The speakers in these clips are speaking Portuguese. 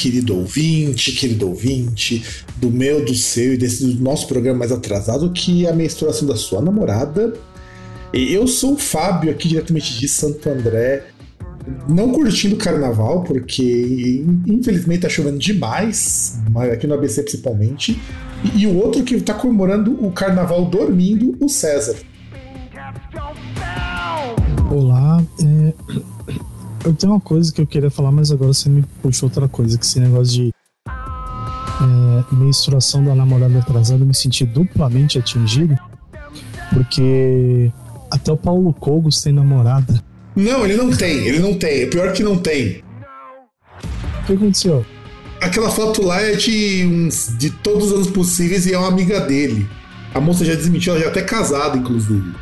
Querido ouvinte, querido ouvinte, do meu, do seu e desse do nosso programa mais atrasado, que é a menstruação da sua namorada. E Eu sou o Fábio, aqui diretamente de Santo André, não curtindo o carnaval, porque infelizmente tá chovendo demais, mas aqui no ABC principalmente. E, e o outro que tá comemorando o carnaval dormindo, o César. Olá, é, eu tenho uma coisa que eu queria falar, mas agora você me puxou outra coisa, que esse negócio de é, menstruação da namorada atrasada, eu me senti duplamente atingido, porque até o Paulo Cogos tem namorada. Não, ele não tem, ele não tem. É pior que não tem. O que aconteceu? Aquela foto lá é de, uns, de todos os anos possíveis e é uma amiga dele. A moça já desmentiu, ela já é até casada, inclusive.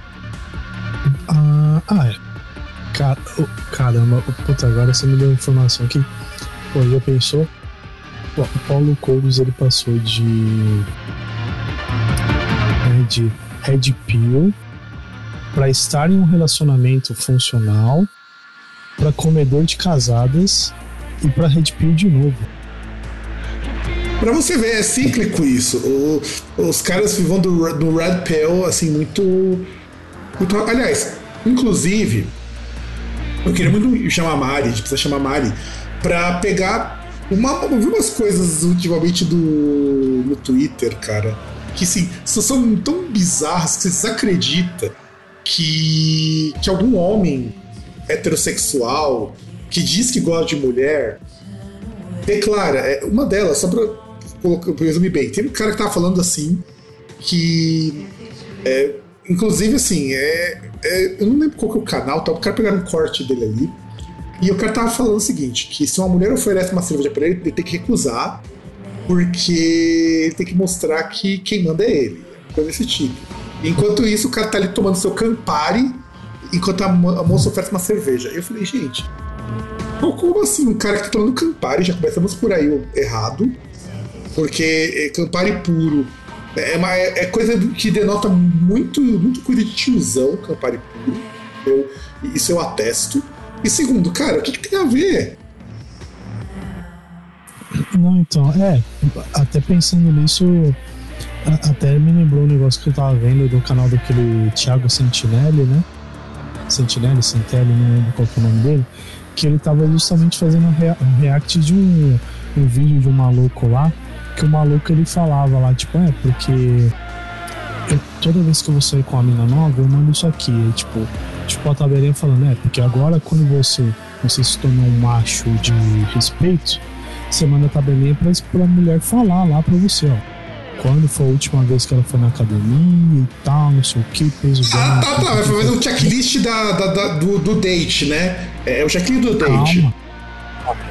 Ah, ah é. Car oh, caramba, puta, agora você me deu informação aqui. Pô, já pensou? Pô, o Paulo Cogos ele passou de. né, de Red Pill pra estar em um relacionamento funcional, pra comedor de casadas e pra Red Pill de novo. Pra você ver, é cíclico isso. O- os caras vão do, do Red Pill, assim, muito, muito. Aliás, inclusive, eu queria muito chamar a Mari, a gente precisa chamar a Mari, pra pegar. Uma, eu vi umas coisas ultimamente do, no Twitter, cara, que assim, são- tão bizarras que você desacredita que, que algum homem heterossexual que diz que gosta de mulher declara, é, uma delas, só pra pra resumir bem, tem um cara que tava falando assim que. é, inclusive, assim, é, é, eu não lembro qual que é o canal, tá? o cara pegaram um corte dele ali. E o cara tava falando o seguinte: que se uma mulher oferece uma cerveja pra ele, ele tem que recusar, porque ele tem que mostrar que quem manda é ele. Coisa desse tipo. Enquanto isso, o cara tá ali tomando seu Campari, enquanto a, mo- a moça oferece uma cerveja. Eu falei, gente, como assim? Um cara que tá tomando Campari, já começamos por aí errado. Porque é, Campari puro é, uma- é- é coisa que denota muito, muito coisa de tiozão, Campari puro. Eu, isso eu atesto. E segundo, cara, o que, que tem a ver? Não, então, é, até pensando nisso, até me lembrou um negócio que eu tava vendo do canal daquele Thiago Sentinelli, né? Sentinelli, Sentelli, não lembro qual que é o nome dele, que ele tava justamente fazendo um, um react de um, um vídeo de um maluco lá, que o maluco ele falava lá, tipo, é, porque eu- toda vez que eu vou sair com a mina nova, eu mando isso aqui, aí, tipo, tipo a tabelinha falando, é, porque agora quando você, você se tornou um macho de respeito, você manda a tabelinha pra, pra mulher falar lá pra você, ó. Quando foi a última vez que ela foi na academia e tal, não sei o que, peso Ah, dela. tá, tá. Vai fazer um checklist da, da- da- do, do date, né? É o checklist do date. Calma.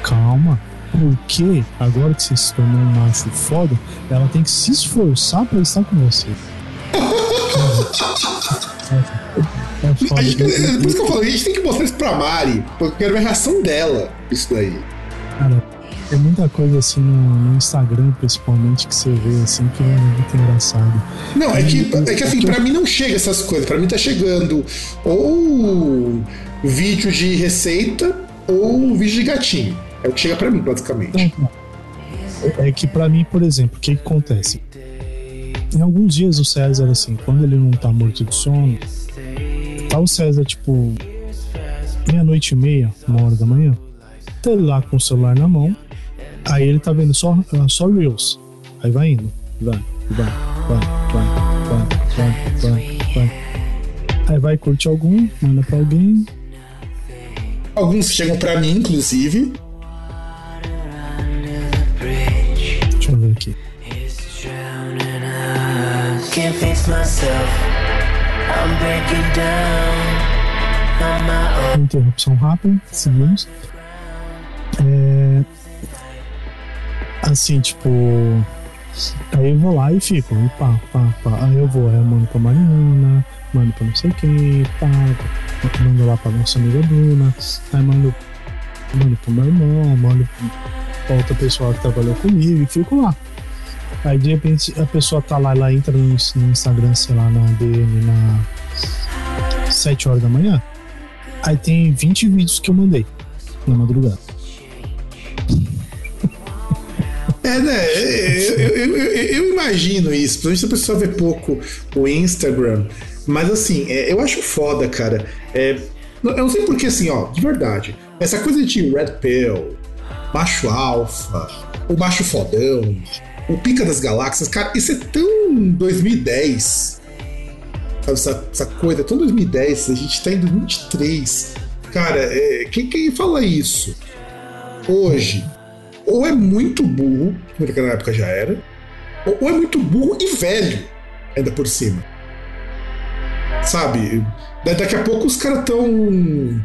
Calma. Porque agora que você se tornou um macho foda, ela tem que se esforçar pra estar com você. É, é foda. gente- é por isso que eu falo, a gente tem que mostrar isso pra Mari, porque eu quero ver a reação dela, isso daí. Cara, tem muita coisa assim no, no Instagram, principalmente, que você vê assim que é muito engraçado. Não, é que, é que assim, pra mim não chega essas coisas. Pra mim tá chegando ou vídeo de receita ou vídeo de gatinho. É o que chega pra mim, basicamente. É que pra mim, por exemplo, o que, que acontece? Em alguns dias o César, assim, quando ele não tá morto de sono, tá o César, tipo, meia-noite e meia, uma hora da manhã, tá ele lá com o celular na mão, aí ele tá vendo só, ah, só Reels. Aí vai indo, vai, vai, vai, vai, vai, vai, vai, vai. Aí vai, curte algum, manda pra alguém, Alguns chegam pra mim, inclusive. Aqui. Interrupção rápida, seguimos. É... Assim, tipo. Aí eu vou lá e fico, e pá, pá, pá. Aí eu vou, aí eu mando pra Mariana, mando pra não sei quem, pá, mando lá pra nossa amiga Bruna, aí mando, mando pro meu irmão, mando pra outra pessoa que trabalhou comigo e fico lá. Aí de repente a pessoa tá lá, ela entra no, no Instagram, sei lá, na DM na 7 horas da manhã. Aí tem 20 vídeos que eu mandei na madrugada. É, né? Eu, eu, eu, eu, imagino isso, principalmente se a pessoa vê pouco o Instagram. Mas assim, é, eu acho foda, cara. É, eu não sei porque, assim, ó, de verdade. Essa coisa de Red Pill, macho alfa, o macho fodão, o pica das galáxias, cara, isso é tão 2010. Sabe, essa, essa coisa, tão 2010, a gente tá em 2023. Cara, é, quem, quem fala isso hoje ou é muito burro, porque na época já era, ou é muito burro e velho, ainda por cima. Sabe? Daqui a pouco os caras estão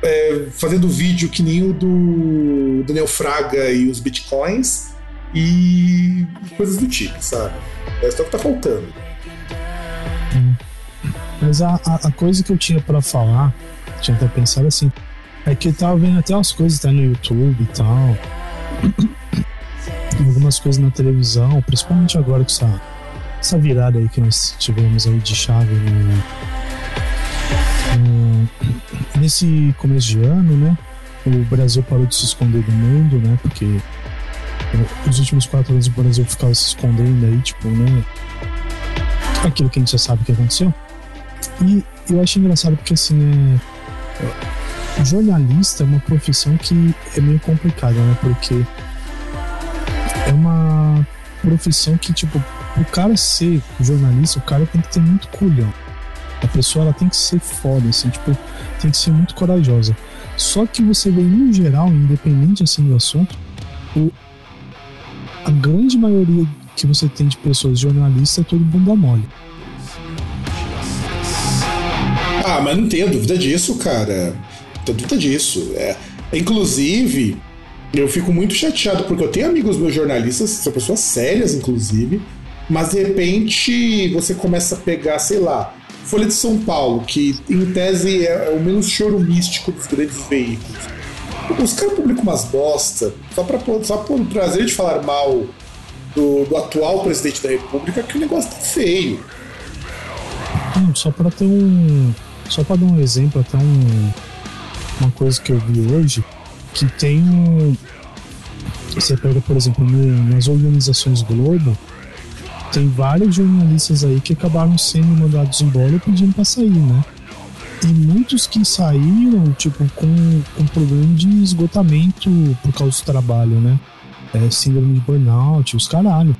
é, fazendo vídeo que nem o do Daniel Fraga e os bitcoins e coisas do tipo, sabe? É só que tá faltando. Mas a, a, coisa que eu tinha para falar, tinha até pensado assim, é que eu tava vendo até as coisas tá, no YouTube e tal algumas coisas na televisão, principalmente agora com essa, essa virada aí que nós tivemos aí de chave no, no, nesse começo de ano, né? O Brasil parou de se esconder do mundo, né? Porque os últimos quatro anos o Brasil ficava se escondendo aí, tipo, né? Aquilo que a gente já sabe que aconteceu. E eu acho engraçado porque assim, é jornalista é uma profissão que é meio complicada, né? Porque é uma profissão que, tipo, o cara ser jornalista, o cara tem que ter muito culhão. A pessoa ela tem que ser foda, assim, tipo, tem que ser muito corajosa. Só que você vê, no geral, independente assim do assunto, o, a grande maioria que você tem de pessoas jornalistas é todo bunda mole. Ah, mas não tenho dúvida disso, cara dúvida disso. É, inclusive, eu fico muito chateado porque eu tenho amigos meus jornalistas, são pessoas sérias, inclusive, mas de repente você começa a pegar, sei lá, Folha de São Paulo, que em tese é, o menos choro místico dos grandes veículos. Os caras publicam umas bosta só pra, só por prazer de falar mal do, do, atual presidente da República, que o negócio tá feio. Hum, só para ter um. Só para dar um exemplo, até um, uma coisa que eu vi hoje, que tem um. Você pega, por exemplo, nas organizações Globo, tem vários jornalistas aí que acabaram sendo mandados embora pedindo para sair, né? E muitos que saíram, tipo, com, com problema de esgotamento por causa do trabalho, né? É, síndrome de burnout, os caralho.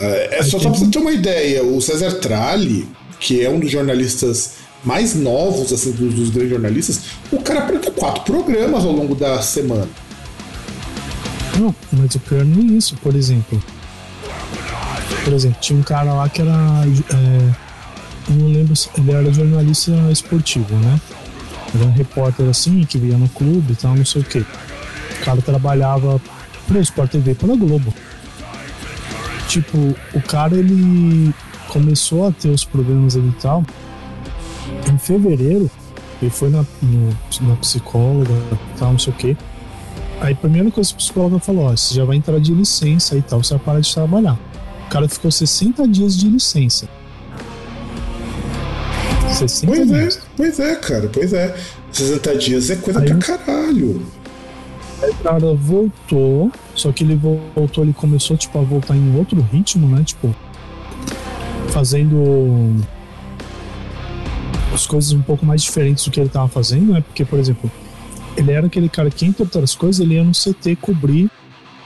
É, é só, só pra você ter uma ideia, o César Tralli, que é um dos jornalistas mais novos, assim, dos, dos grandes jornalistas, o cara apresenta quatro programas ao longo da semana. Não, mas o pior não é isso, por exemplo. Por exemplo, tinha um cara lá que era. É, não lembro se ele era jornalista esportivo, né? Era um repórter assim, que via no clube e tal, não sei o quê. O cara trabalhava pro Sport TV pela Globo. Tipo, o cara ele começou a ter os problemas ali e tal em fevereiro, ele foi na, no, na psicóloga, tal, não sei o quê. Aí a primeira coisa que a psicóloga falou: ó, você já vai entrar de licença e tal, você vai parar de trabalhar. O cara ficou 60 dias de licença. 60 pois é, dias. é, pois é, cara, pois é. 60 dias é coisa Aí, pra caralho. Aí o cara voltou, só que ele voltou, ele começou tipo, a voltar em outro ritmo, né? Tipo, fazendo as coisas um pouco mais diferentes do que ele estava fazendo, né? Porque, por exemplo, ele era aquele cara que, entre outras coisas, ele ia no CT cobrir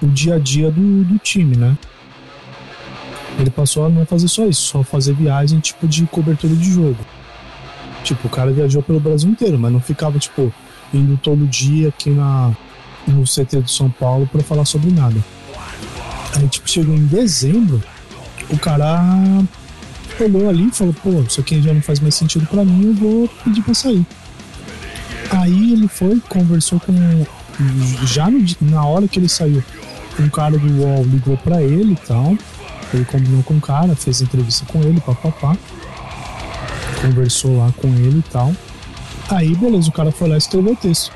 o dia a dia do, do time, né? Ele passou a não fazer só isso, só fazer viagem tipo de cobertura de jogo. Tipo, o cara viajou pelo Brasil inteiro, mas não ficava, tipo, indo todo dia aqui na, no CT do São Paulo para falar sobre nada. Aí, tipo, chegou em dezembro, o cara olhou ali e falou: pô, isso aqui já não faz mais sentido para mim, eu vou pedir pra sair. Aí ele foi, conversou com. Já no, na hora que ele saiu, um cara do UOL ligou para ele e tal. Ele combinou com o cara, fez entrevista com ele, papapá. Conversou lá com ele e tal. Aí, beleza, o cara foi lá e escreveu o texto.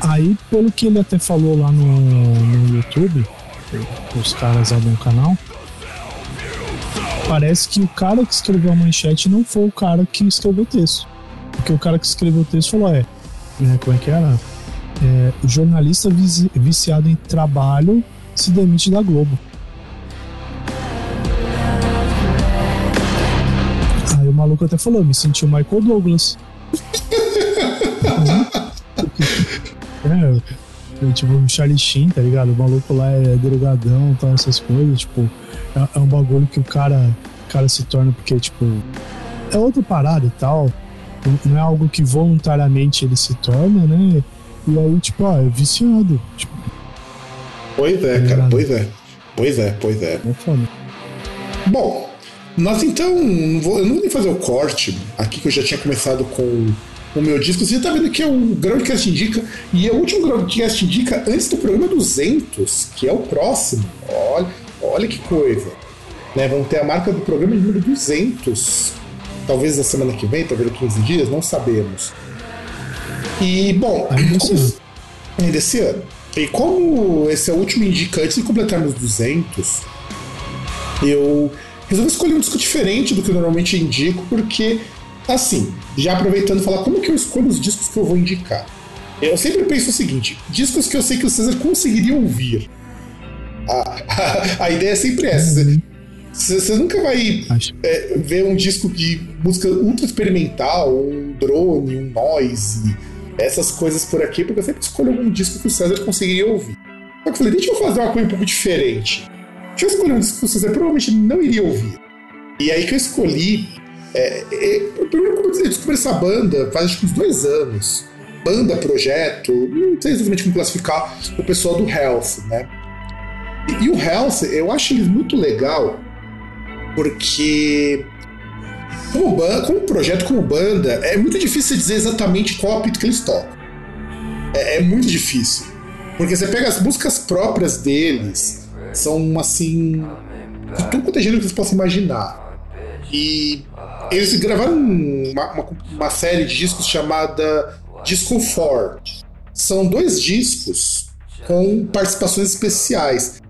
Aí, pelo que ele até falou lá no, no YouTube, os caras lá no canal, parece que o cara que escreveu a manchete não foi o cara que escreveu o texto. Porque o cara que escreveu o texto falou: é, né, como é que era? É, jornalista viciado em trabalho se demite da Globo. Maluco até falou: me senti o Michael Douglas. é, tipo, o Charlie Sheen, tá ligado? O maluco lá é drogadão, tal, essas coisas, tipo, é, é, um bagulho que o cara, o cara se torna porque, tipo, é outra parada e tal. Não é algo que voluntariamente ele se torna, né? E aí, tipo, ah, é viciado. Tipo, pois é, tá cara, pois é. Pois é, pois é. É foda. Bom, nós então. Não vou, eu não vou nem fazer o corte aqui que eu já tinha começado com o meu disco. Você tá vendo que é o Groundcast Indica. E é o último Groundcast Indica antes do programa 200, que é o próximo. Olha, olha que coisa. Né, vamos ter a marca do programa número 200. Talvez na semana que vem, talvez em 15 dias, não sabemos. E, bom, ainda esse ano. Ainda esse ano. E como esse é o último Indica antes de completarmos 200, eu resolvi escolher um disco diferente do que eu normalmente indico, porque Assim, já aproveitando falar como que eu escolho os discos que eu vou indicar. Eu sempre penso o seguinte: discos que eu sei que o César conseguiria ouvir. A, a, a ideia é sempre essa. Você, nunca vai é, ver um disco de música ultra experimental, um drone, um noise, essas coisas por aqui, porque eu sempre escolho algum disco que o César conseguiria ouvir. Só que eu falei, deixa eu fazer uma coisa um pouco diferente. Deixa eu escolher um disco que o César provavelmente não iria ouvir. E aí que eu escolhi é, é, primeiro, como eu disse, eu descobri essa banda faz acho que uns dois anos. Banda, projeto, não sei exatamente como classificar o pessoal do Health, né? E, e o Health, eu acho eles muito legal porque como, banda, como projeto, como banda, é muito difícil dizer exatamente qual apito que eles tocam. É, é, muito difícil. Porque você pega as músicas próprias deles, são assim. tudo quanto é gênero que você possa imaginar. E eles gravaram uma, uma, uma série de discos chamada Disco 4. São dois discos com participações especiais.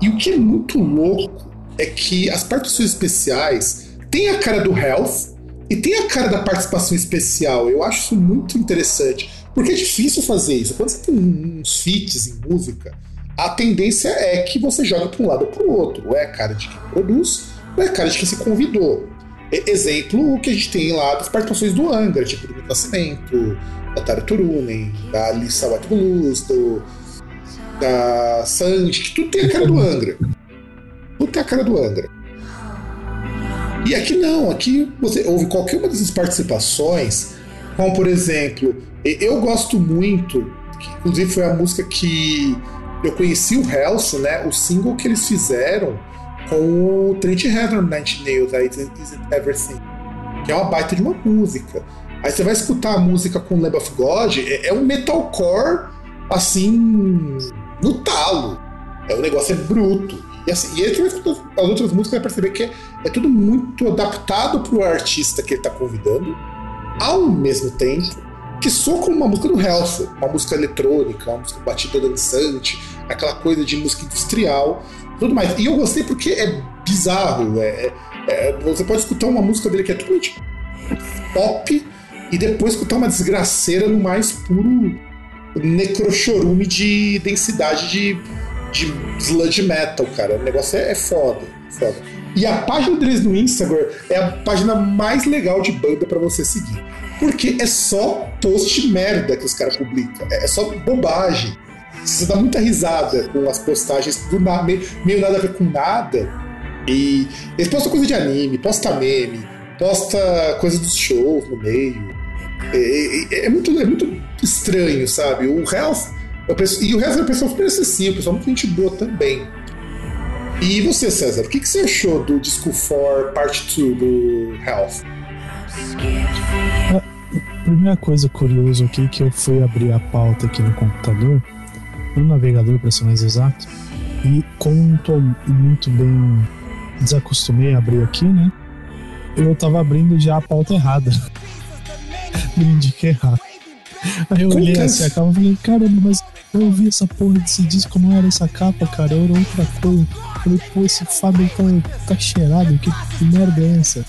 E o que é muito louco é que as participações especiais têm a cara do Health e tem a cara da participação especial. Eu acho isso muito interessante. Porque é difícil fazer isso. Quando você tem uns feats em música, a tendência é que você joga para um lado ou para o outro. Ou é a cara de quem produz, ou é a cara de quem se convidou. Exemplo o que a gente tem lá das participações do Angra, tipo do Nascimento, da Tara Turunen, da Alissa White Blues, do, da Sandy, que tudo tem a cara do Angra. Tudo tem a cara do Angra. E aqui não, aqui você ouve qualquer uma dessas participações, como por exemplo, eu gosto muito, que inclusive foi a música que eu conheci o Helso, né? O single que eles fizeram com o Trent Reznor Nine Nails, a Isn't Everything, que é uma baita de uma música. Aí você vai escutar a música com Lamb of God, é, é um metalcore assim no talo. É, o negócio é bruto. E, assim, e aí você vai escutar as outras músicas vai perceber que é, é tudo muito adaptado para o artista que ele está convidando, ao mesmo tempo que soa como uma música do Health, uma música eletrônica, uma música batida dançante, aquela coisa de música industrial tudo mais. E eu gostei porque é bizarro. É, é, você pode escutar uma música dele que é totalmente pop e depois escutar uma desgraceira no mais puro necrochorume de densidade de, de sludge metal, cara. O negócio é, é foda, foda. E a página deles no Instagram é a página mais legal de banda para você seguir. Porque é só post merda que os caras publicam. É só bobagem. Você dá muita risada com as postagens do nada, meio, meio nada a ver com nada. E eles postam coisa de anime, posta meme, posta coisa dos shows no meio. É, é, é muito, é muito estranho, sabe? O Health. Penso, e o Health é uma pessoa super acessível, pessoa muito gente boa também. E você, César, o que, que você achou do disco 4 Part 2 do Health? A primeira coisa curiosa aqui que eu fui abrir a pauta aqui no computador, no navegador para ser mais exato, e como estou muito bem desacostumei a abrir aqui, né? Eu tava abrindo já a pauta errada. Me indiquei errado. Aí eu olhei assim a capa e falei, caramba, mas eu ouvi essa porra desse disco, não era essa capa, cara, era outra coisa. Eu falei, pô, esse Fábio tá, tá cheirado, que, que merda é essa?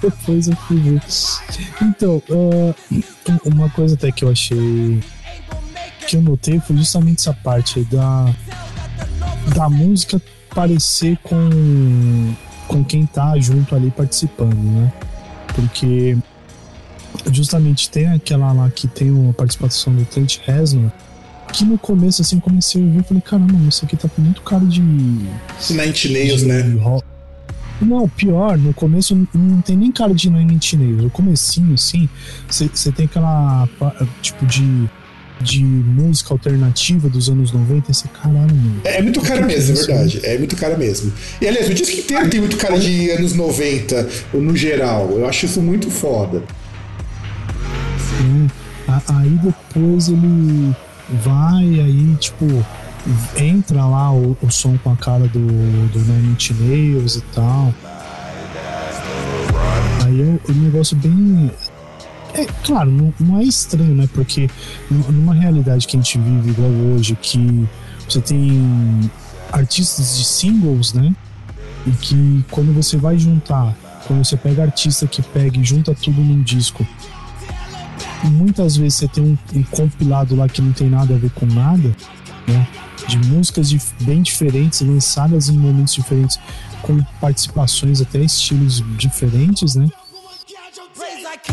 Depois eu fui ver. Então, uh, uma coisa até que eu achei que eu notei foi justamente essa parte da, da música parecer com, com quem tá junto ali participando, né? Porque justamente tem aquela lá que tem uma participação do Trent Reznor que no começo assim comecei a ouvir e falei caramba isso aqui tá muito cara de Night Nails, né? Rock. Não, pior, no começo não tem nem cara de Inch Nails. No comecinho, assim, você tem aquela tipo de de música alternativa dos anos 90, esse caralho, mano. É, é muito cara mesmo, é verdade. É muito cara mesmo. E aliás, o disco inteiro tem muito cara de anos 90, no geral. Eu acho isso muito foda. Sim. Aí depois ele vai, aí, tipo, entra lá o, o som com a cara do, do Nine Inch Nails e tal. Aí é um negócio bem é, claro, não, não, é estranho, né? Porque numa realidade que a gente vive igual hoje, que você tem artistas de singles, né? E que quando você vai juntar, quando você pega artista que pega e junta tudo num disco, muitas vezes você tem um, um compilado lá que não tem nada a ver com nada, né? De músicas de, bem diferentes, lançadas em momentos diferentes, com participações até estilos diferentes, né?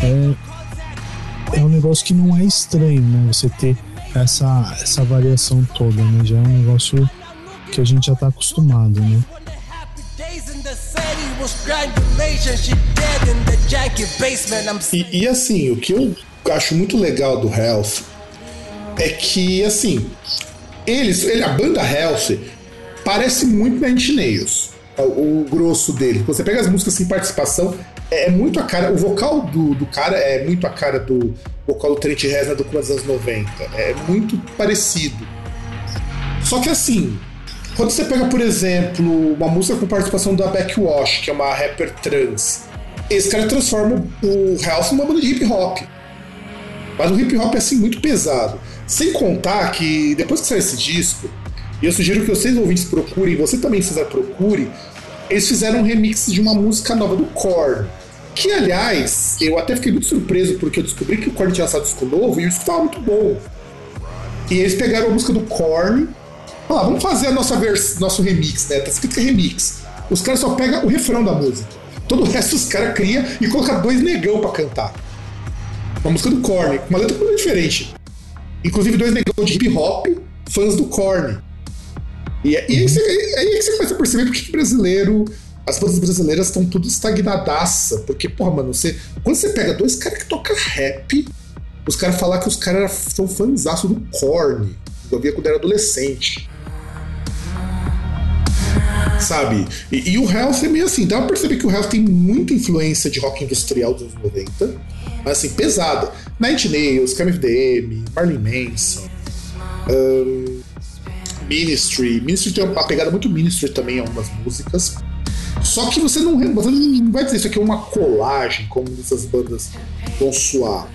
É, é um negócio que não é estranho, né? Você ter essa, essa variação toda, né? Já é um negócio que a gente já tá acostumado, né? E, e assim, o que eu acho muito legal do Health é que, assim, eles, ele, a banda Health parece muito na Nails, o, o grosso dele. Você pega as músicas sem participação, é, é muito a cara. O vocal do, do cara é muito a cara do vocal do Trent Reznor do dos anos 90. É muito parecido. Só que assim, quando você pega, por exemplo, uma música com participação da Backwash, que é uma rapper trans, esse cara transforma o House numa banda de hip hop. Mas um hip hop assim muito pesado. Sem contar que depois que sai esse disco, eu sugiro que vocês ouvintes procurem, você também fizer procure, eles fizeram um remix de uma música nova do Korn. Que, aliás, eu até fiquei muito surpreso porque eu descobri que o Korn tinha lançado disco novo e o disco estava muito bom. E eles pegaram a música do Korn, falaram, vamos fazer a nossa vers nosso remix, né? Tá escrito que é remix. Os caras só pegam o refrão da música. Todo o resto os caras criam e colocam dois negão para cantar. Uma música do Korn, uma letra muito diferente. Inclusive dois negão de hip hop, fãs do Korn. E, é, e aí, você, aí é que você começa a perceber porque brasileiro. As bandas brasileiras estão tudo estagnadaça. Porque, porra, mano, você, quando você pega dois caras que tocam rap, os caras falar que os caras são fãzaço do Korn. Eu via quando era adolescente. Sabe? E, e, o Health é meio assim. Dá pra perceber que o Health tem muita influência de rock industrial dos anos 90. Mas assim, pesada. Night Nails, KMFDM, Marley Manson. Um, Ministry. Ministry tem uma pegada muito Ministry também em algumas músicas. Só que você não, você não vai dizer isso aqui é uma colagem, como essas bandas vão suar.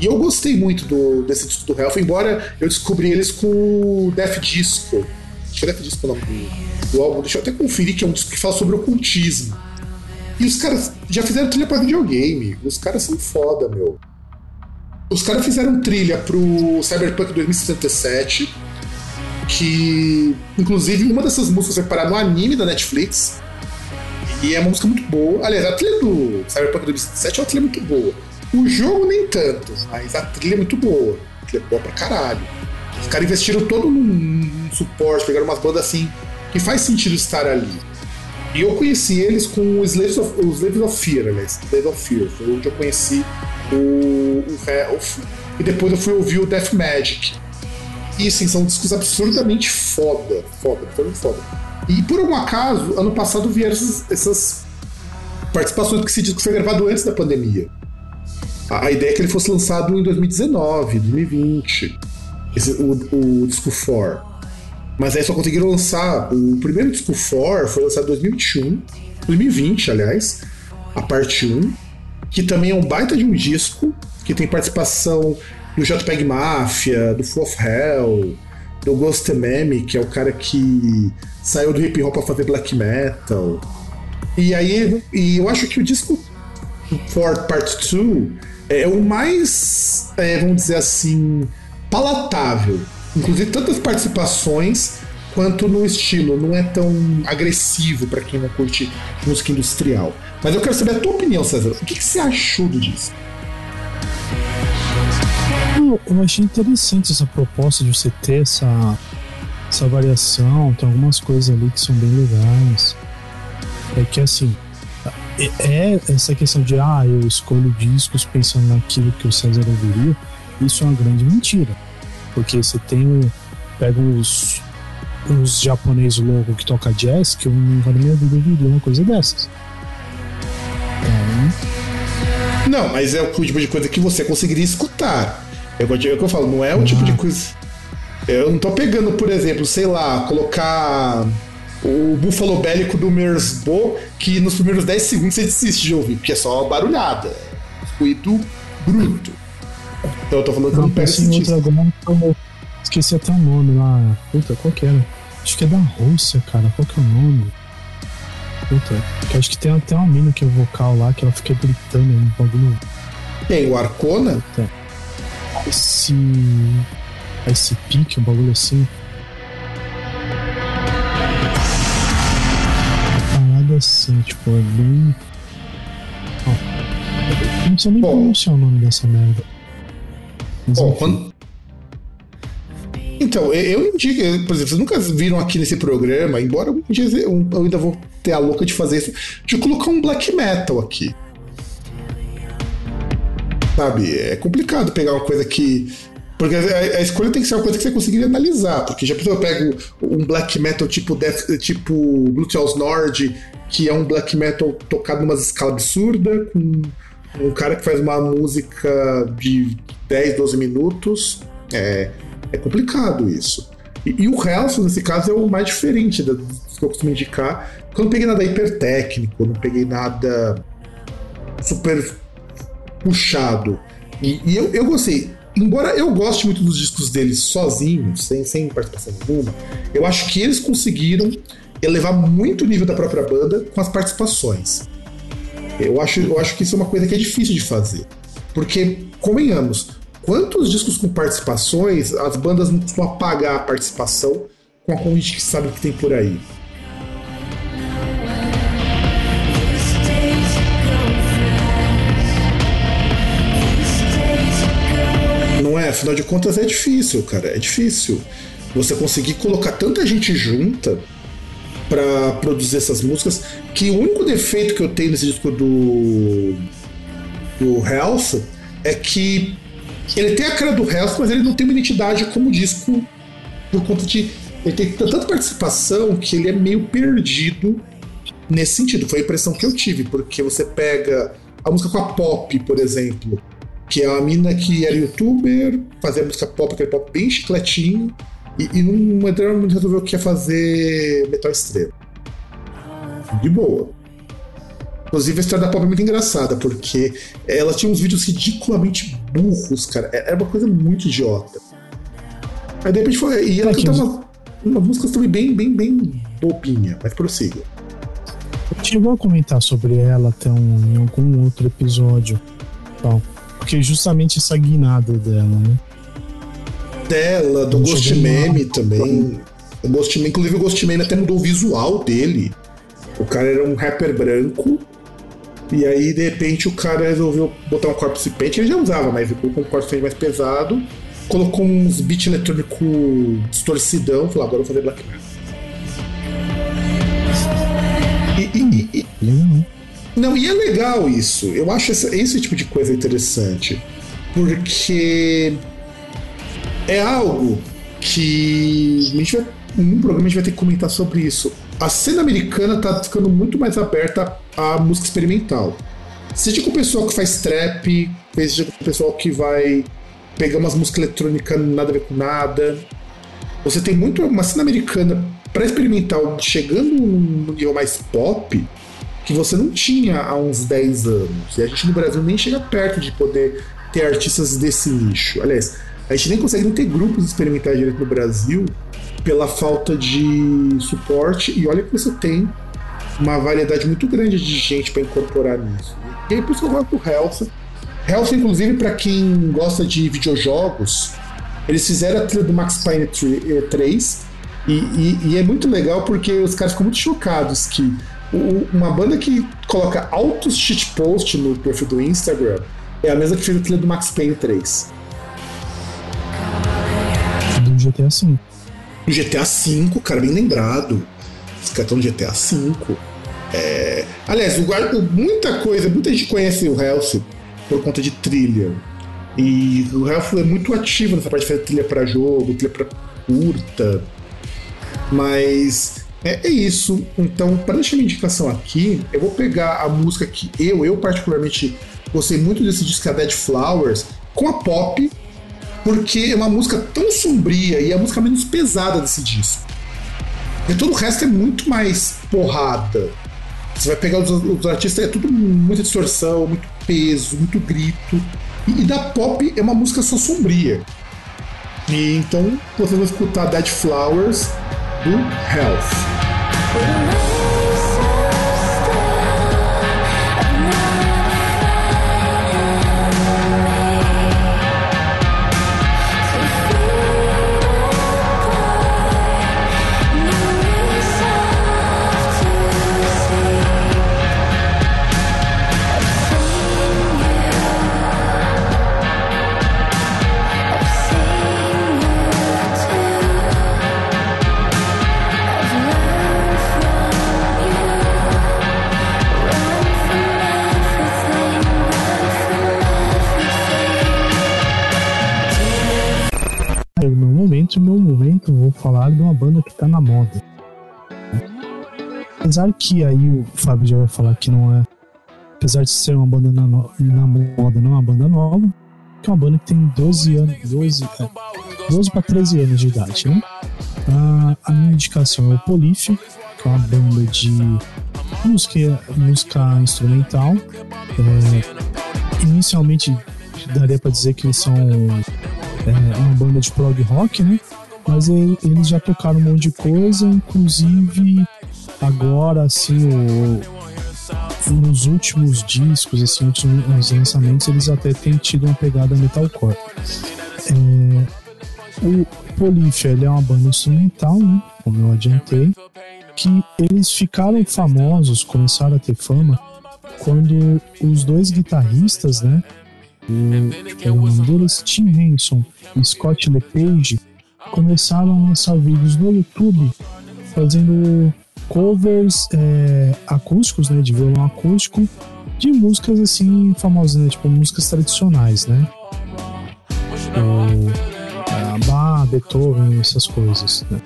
E eu gostei muito do, desse disco do Health, embora eu descobri eles com o Death Disco. Acho que é Disco o nome do, do álbum. Deixa eu até conferir que é um disco que fala sobre ocultismo. E os caras já fizeram trilha pra videogame. Os caras são foda, meu. Os caras fizeram trilha pro Cyberpunk 2077 que inclusive uma dessas músicas vai parar no anime da Netflix. E é uma música muito boa. Aliás, a trilha do Cyberpunk 2007 é uma trilha muito boa. O jogo nem tanto, mas a trilha é muito boa. A trilha é boa pra caralho. Os caras investiram todo num, suporte, pegaram umas bandas assim que faz sentido estar ali. E eu conheci eles com os Slaves of, os Slaves of Fear, aliás. Slaves of Fear. Foi onde eu conheci o, o Health. E depois eu fui ouvir o Death Magic. E sim, são discos absurdamente foda. Foda, foda, foda. E por algum acaso, ano passado vieram essas, participações que esse disco foi gravado antes da pandemia. A ideia é que ele fosse lançado em 2019, 2020. Esse, o, o disco 4. Mas aí só conseguiram lançar. O primeiro disco 4 foi lançado em 2021, 2020, aliás, a parte 1, que também é um baita de um disco, que tem participação do JPEG Mafia, do Full of Hell, do Ghost Meme, que é o cara que saiu do hip hop pra fazer black metal. E aí, e eu acho que o disco For Part 2 é o mais, é, vamos dizer assim, palatável. Inclusive, tantas participações quanto no estilo. Não é tão agressivo para quem não curte música industrial. Mas eu quero saber a tua opinião, César. O que, que você achou do disco? Eu achei interessante essa proposta de você ter essa, essa variação. Tem algumas coisas ali que são bem legais. É que assim, é, é essa questão de ah, eu escolho discos pensando naquilo que o César ouviria, isso é uma grande mentira. Porque você tem. Pega os, os japoneses loucos que toca jazz, que eu nunca na minha vida ouviria uma coisa dessas. Então. Não, mas é o tipo de coisa que você conseguiria escutar. É o que eu falo, não é o ah. tipo de coisa. Eu não tô pegando, por exemplo, sei lá, colocar o búfalo bélico do Mersbo, que nos primeiros 10 segundos você desiste de ouvir, porque é só barulhada. Ruído bruto. Então eu tô falando que não, não pega esse agora, Esqueci até o nome lá. Puta, qual que era? Acho que é da Rússia, cara. Qual que é o nome? Puta, que acho que tem até uma mina que é vocal lá, que ela fica gritando no bagulho. Tem o Arcona? Puta. Esse. Esse pique, um bagulho assim. Parada assim, tipo, é bem. Oh. Não sei nem Bom. pronunciar o nome dessa merda. Bom, quando... Então, eu indico, por exemplo, vocês nunca viram aqui nesse programa, embora um dia eu ainda vou ter a louca de fazer isso, de colocar um black metal aqui. Sabe? É complicado pegar uma coisa que. Porque a, escolha tem que ser uma coisa que você conseguiria analisar. Porque já pensou, eu pego um black metal tipo, Death, tipo Bluetooth Nord, que é um black metal tocado numa escala absurda, com um cara que faz uma música de 10, 12 minutos. É, é complicado isso. E, e o Helson, nesse caso, é o mais diferente do que eu costumo indicar. Porque eu não peguei nada hipertécnico, não peguei nada super puxado. E, e eu, eu gostei. Embora eu goste muito dos discos deles sozinhos, sem, sem participação nenhuma, eu acho que eles conseguiram elevar muito o nível da própria banda com as participações. Eu acho, eu acho que isso é uma coisa que é difícil de fazer. Porque, convenhamos, quantos discos com participações as bandas não costumam apagar a participação com a convite que sabe que tem por aí? Não é? Afinal de contas é difícil, cara. É difícil. Você conseguir colocar tanta gente junta para produzir essas músicas. Que o único defeito que eu tenho nesse disco do do Health é que ele tem a cara do Health, mas ele não tem uma identidade como disco por conta de ele tem tanta participação que ele é meio perdido nesse sentido. Foi a impressão que eu tive, porque você pega a música com a Pop, por exemplo, que é uma mina que era youtuber, fazia música pop, aquele pop bem chicletinho, e, e num momento resolveu que ia fazer metal extremo. De boa. Inclusive a história da pop é muito engraçada, porque ela tinha uns vídeos ridiculamente burros, cara. É, era uma coisa muito idiota. Aí de repente foi. E ela cantava uma, uma música também bem, bem, bem bobinha, mas prossiga. A comentar sobre ela até um, em algum outro episódio. Então, porque justamente essa guinada dela, né? Dela, do Ghost Meme também. O Ghost Meme, inclusive o Ghost Meme até mudou o visual dele. O cara era um rapper branco. E aí, de repente, o cara resolveu botar um corpse paint. Ele já usava, mas ficou com um corpse paint mais pesado. Colocou uns beats eletrônico distorcidão. Falou, agora eu vou fazer black metal. E, e, e, não, e é legal isso. Eu acho esse, esse tipo de coisa interessante. Porque é algo que a gente vai, num programa a gente vai ter que comentar sobre isso. A cena americana tá ficando muito mais aberta à música experimental. Seja com o pessoal que faz trap, seja com o pessoal que vai pegar umas músicas eletrônicas nada a ver com nada. Você tem muito uma cena americana para experimental chegando num nível mais pop que você não tinha há uns 10 anos. E a gente no Brasil nem chega perto de poder ter artistas desse nicho. Aliás, a gente nem consegue ter grupos experimentais direito no Brasil pela falta de suporte. E olha que você tem uma variedade muito grande de gente para incorporar nisso. E aí por isso que eu gosto do Health. Health, inclusive, para quem gosta de videojogos, eles fizeram a trilha do Max Payne 3 e, e, e, é muito legal porque os caras ficam muito chocados que uma banda que coloca altos shitpost no perfil do Instagram é a mesma que fez a trilha do Max Payne 3. GTA V. GTA V, cara, bem lembrado. Os caras estão no GTA V. É... Aliás, o, muita coisa, muita gente conhece o Health por conta de trilha. E o Health é muito ativo nessa parte de fazer trilha para jogo, trilha para curta. Mas é, é, isso. Então, para deixar minha indicação aqui, eu vou pegar a música que eu, eu particularmente gostei muito desse disco, a Dead Flowers, com a pop, porque é uma música tão sombria e é a música menos pesada desse disco. E todo o resto é muito mais porrada. Você vai pegar os, os artistas, é tudo muita distorção, muito peso, muito grito. E, e da pop é uma música só sombria. E então vocês vão escutar Dead Flowers do Health. Apesar que aí o Fábio já vai falar que não é. Apesar de ser uma banda na, na moda, não é uma banda nova, que é uma banda que tem 12 anos. 12, é, 12 para 13 anos de idade, né? A, a minha indicação é o Polífia, que é uma banda de música, música instrumental. É, inicialmente daria para dizer que eles são é uma banda de prog rock, né? Mas eles já tocaram um monte de coisa, inclusive agora, assim, o, nos últimos discos, assim, últimos lançamentos, eles até têm tido uma pegada metalcore. É, o Polífia, ele é uma banda instrumental, né? Como eu adiantei, que eles ficaram famosos, começaram a ter fama, quando os dois guitarristas, né? o, o nome deles, Tim Henson e Scott LePage, começaram a lançar vídeos no YouTube fazendo covers é, acústicos, né, de violão acústico, de músicas assim famosas, né, tipo músicas tradicionais, né? O, é, Bach, Beethoven, essas coisas, né?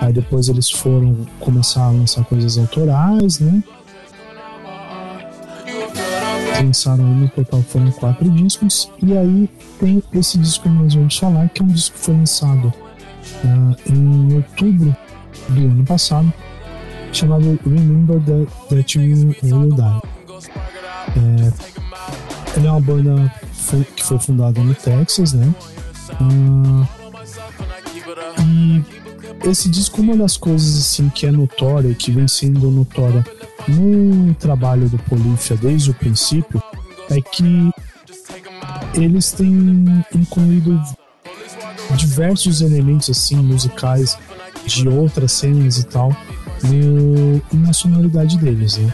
Aí depois eles foram começar a lançar coisas autorais, né? lançaram no total foram quatro discos, e aí tem esse disco que nós vamos falar, que é um disco que foi lançado uh, em outubro do ano passado, chamado Remember That, You Will Die. É, ele é uma banda que foi fundada no Texas, né? Uh, e esse disco, uma das coisas assim que é notória, que vem sendo notória no trabalho do Polífia desde o princípio é que eles têm incluído diversos elementos assim musicais de outras cenas e tal no, na sonoridade deles, né?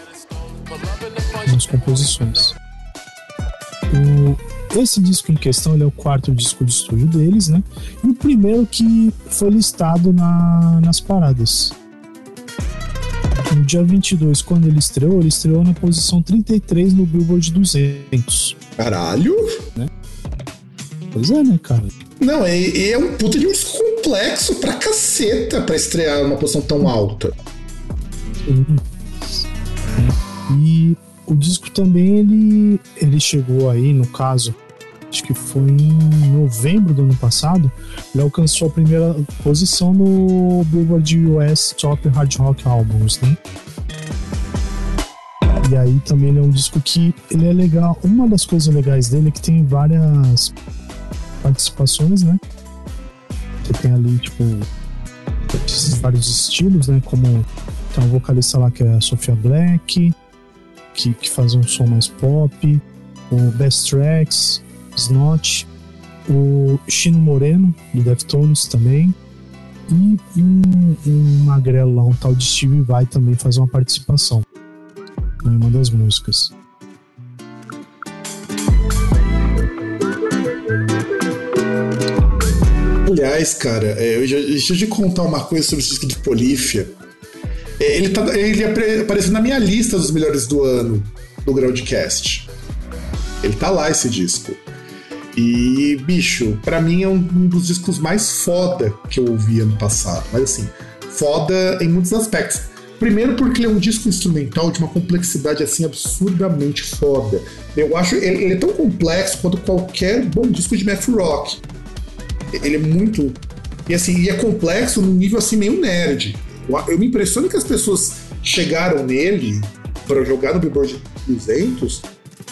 Nas composições. O, esse disco em questão é o quarto disco de estúdio deles, né? E o primeiro que foi listado na, nas paradas no dia 22, quando ele estreou, ele estreou na posição 33 no Billboard 200. Caralho! Né? Pois é, né, cara? Não, é, é um puta de um disco complexo pra caceta pra estrear numa posição tão alta. E o disco também, ele, ele chegou aí, no caso, acho que foi em novembro do ano passado, ele alcançou a primeira posição no Billboard US Top Hard Rock Albums, né? E aí também ele é um disco que ele é legal. Uma das coisas legais dele é que tem várias participações, né? Você tem ali, tipo, vários estilos, né? Como tem uma vocalista lá que é a Sofia Black, que, que faz um som mais pop, o Best Tracks, Snot, o Chino Moreno, do Deftones também, e um, um magrelo lá, um tal de Steve Vai também fazer uma participação em uma das músicas. Aliás, cara, é, eu já, deixa eu te contar uma coisa sobre esse disco de Polífia. Ele, tá, ele apareceu na minha lista dos melhores do ano do Groundcast. Ele tá lá, esse disco. E, bicho, para mim é um dos discos mais foda que eu ouvi ano passado. Mas assim, foda em muitos aspectos. Primeiro porque ele é um disco instrumental de uma complexidade assim absurdamente foda. Eu acho ele, ele é tão complexo quanto qualquer bom disco de math rock. Ele é muito e assim, e é complexo num nível assim meio nerd. Eu me impressiono que as pessoas chegaram nele para jogar no Billboard 200,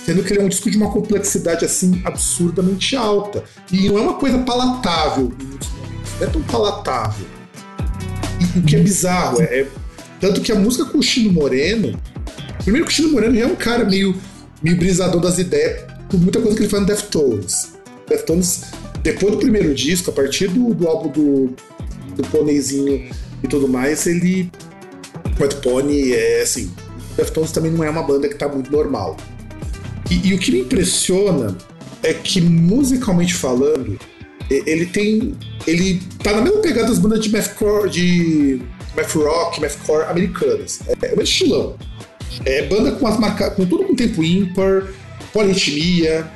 sendo que ele é um disco de uma complexidade assim absurdamente alta. E não é uma coisa palatável, não é tão palatável. E o que é bizarro, é, é tanto que a música com o Chino Moreno. Primeiro que o Chino Moreno já é um cara meio, meio brisador das ideias, por muita coisa que ele faz no Deftones. Deftones, depois do primeiro disco, a partir do, do álbum do, do Pôneizinho e tudo mais, ele. White Pony é assim. Deftones também não é uma banda que tá muito normal. E, e, o que me impressiona é que, musicalmente falando, ele tem. Ele tá na mesma pegada das bandas de mathcore, de math rock, mathcore americanas. É, é um estilão. É banda com as com tudo com tempo ímpar, polirritmia,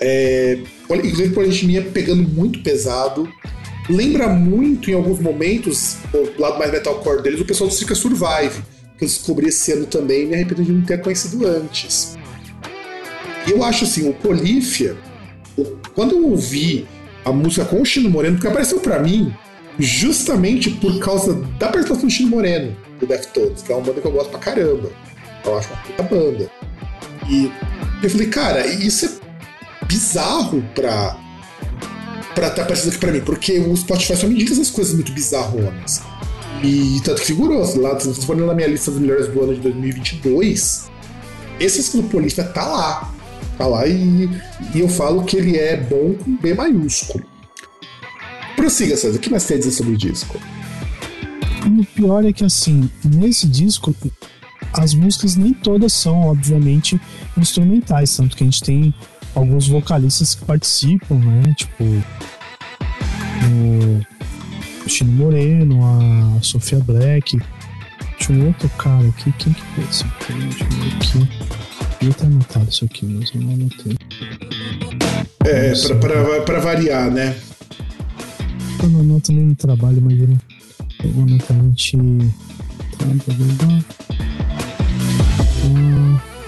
é, inclusive polirritmia pegando muito pesado lembra muito, em alguns momentos, o lado mais metalcore deles, o pessoal do Circa Survive, que eu descobri esse ano também e me arrependo de não ter conhecido antes. E eu acho assim, o Polífia, quando eu ouvi a música com o Chino Moreno, porque apareceu para mim justamente por causa da participação do Chino Moreno, do Deftones, que é uma banda que eu gosto pra caramba. Eu acho uma puta banda. E eu falei, cara, isso é bizarro pra, pra estar aparecendo aqui pra mim, porque o Spotify só me indica essas coisas muito bizarronas. E tanto que figurou, lá, se vocês forem na minha lista dos melhores do ano de 2022, esse Polícia tá lá. Tá lá e, e eu falo que ele é bom com B maiúsculo. Prossiga, César, o que mais tem a dizer sobre o disco? O pior é que, assim, nesse disco, as músicas nem todas são, obviamente, instrumentais, tanto que a gente tem alguns vocalistas que participam, né? Tipo, o Chino Moreno, a Sofia Black. Tinha um outro cara aqui, quem que foi esse aqui? Deixa eu ver aqui. Devia ter anotado isso aqui, mas eu não anotei. É, pra, pra, pra, variar, né? Eu não anoto nem no trabalho, mas eu, eu vou anotar a gente.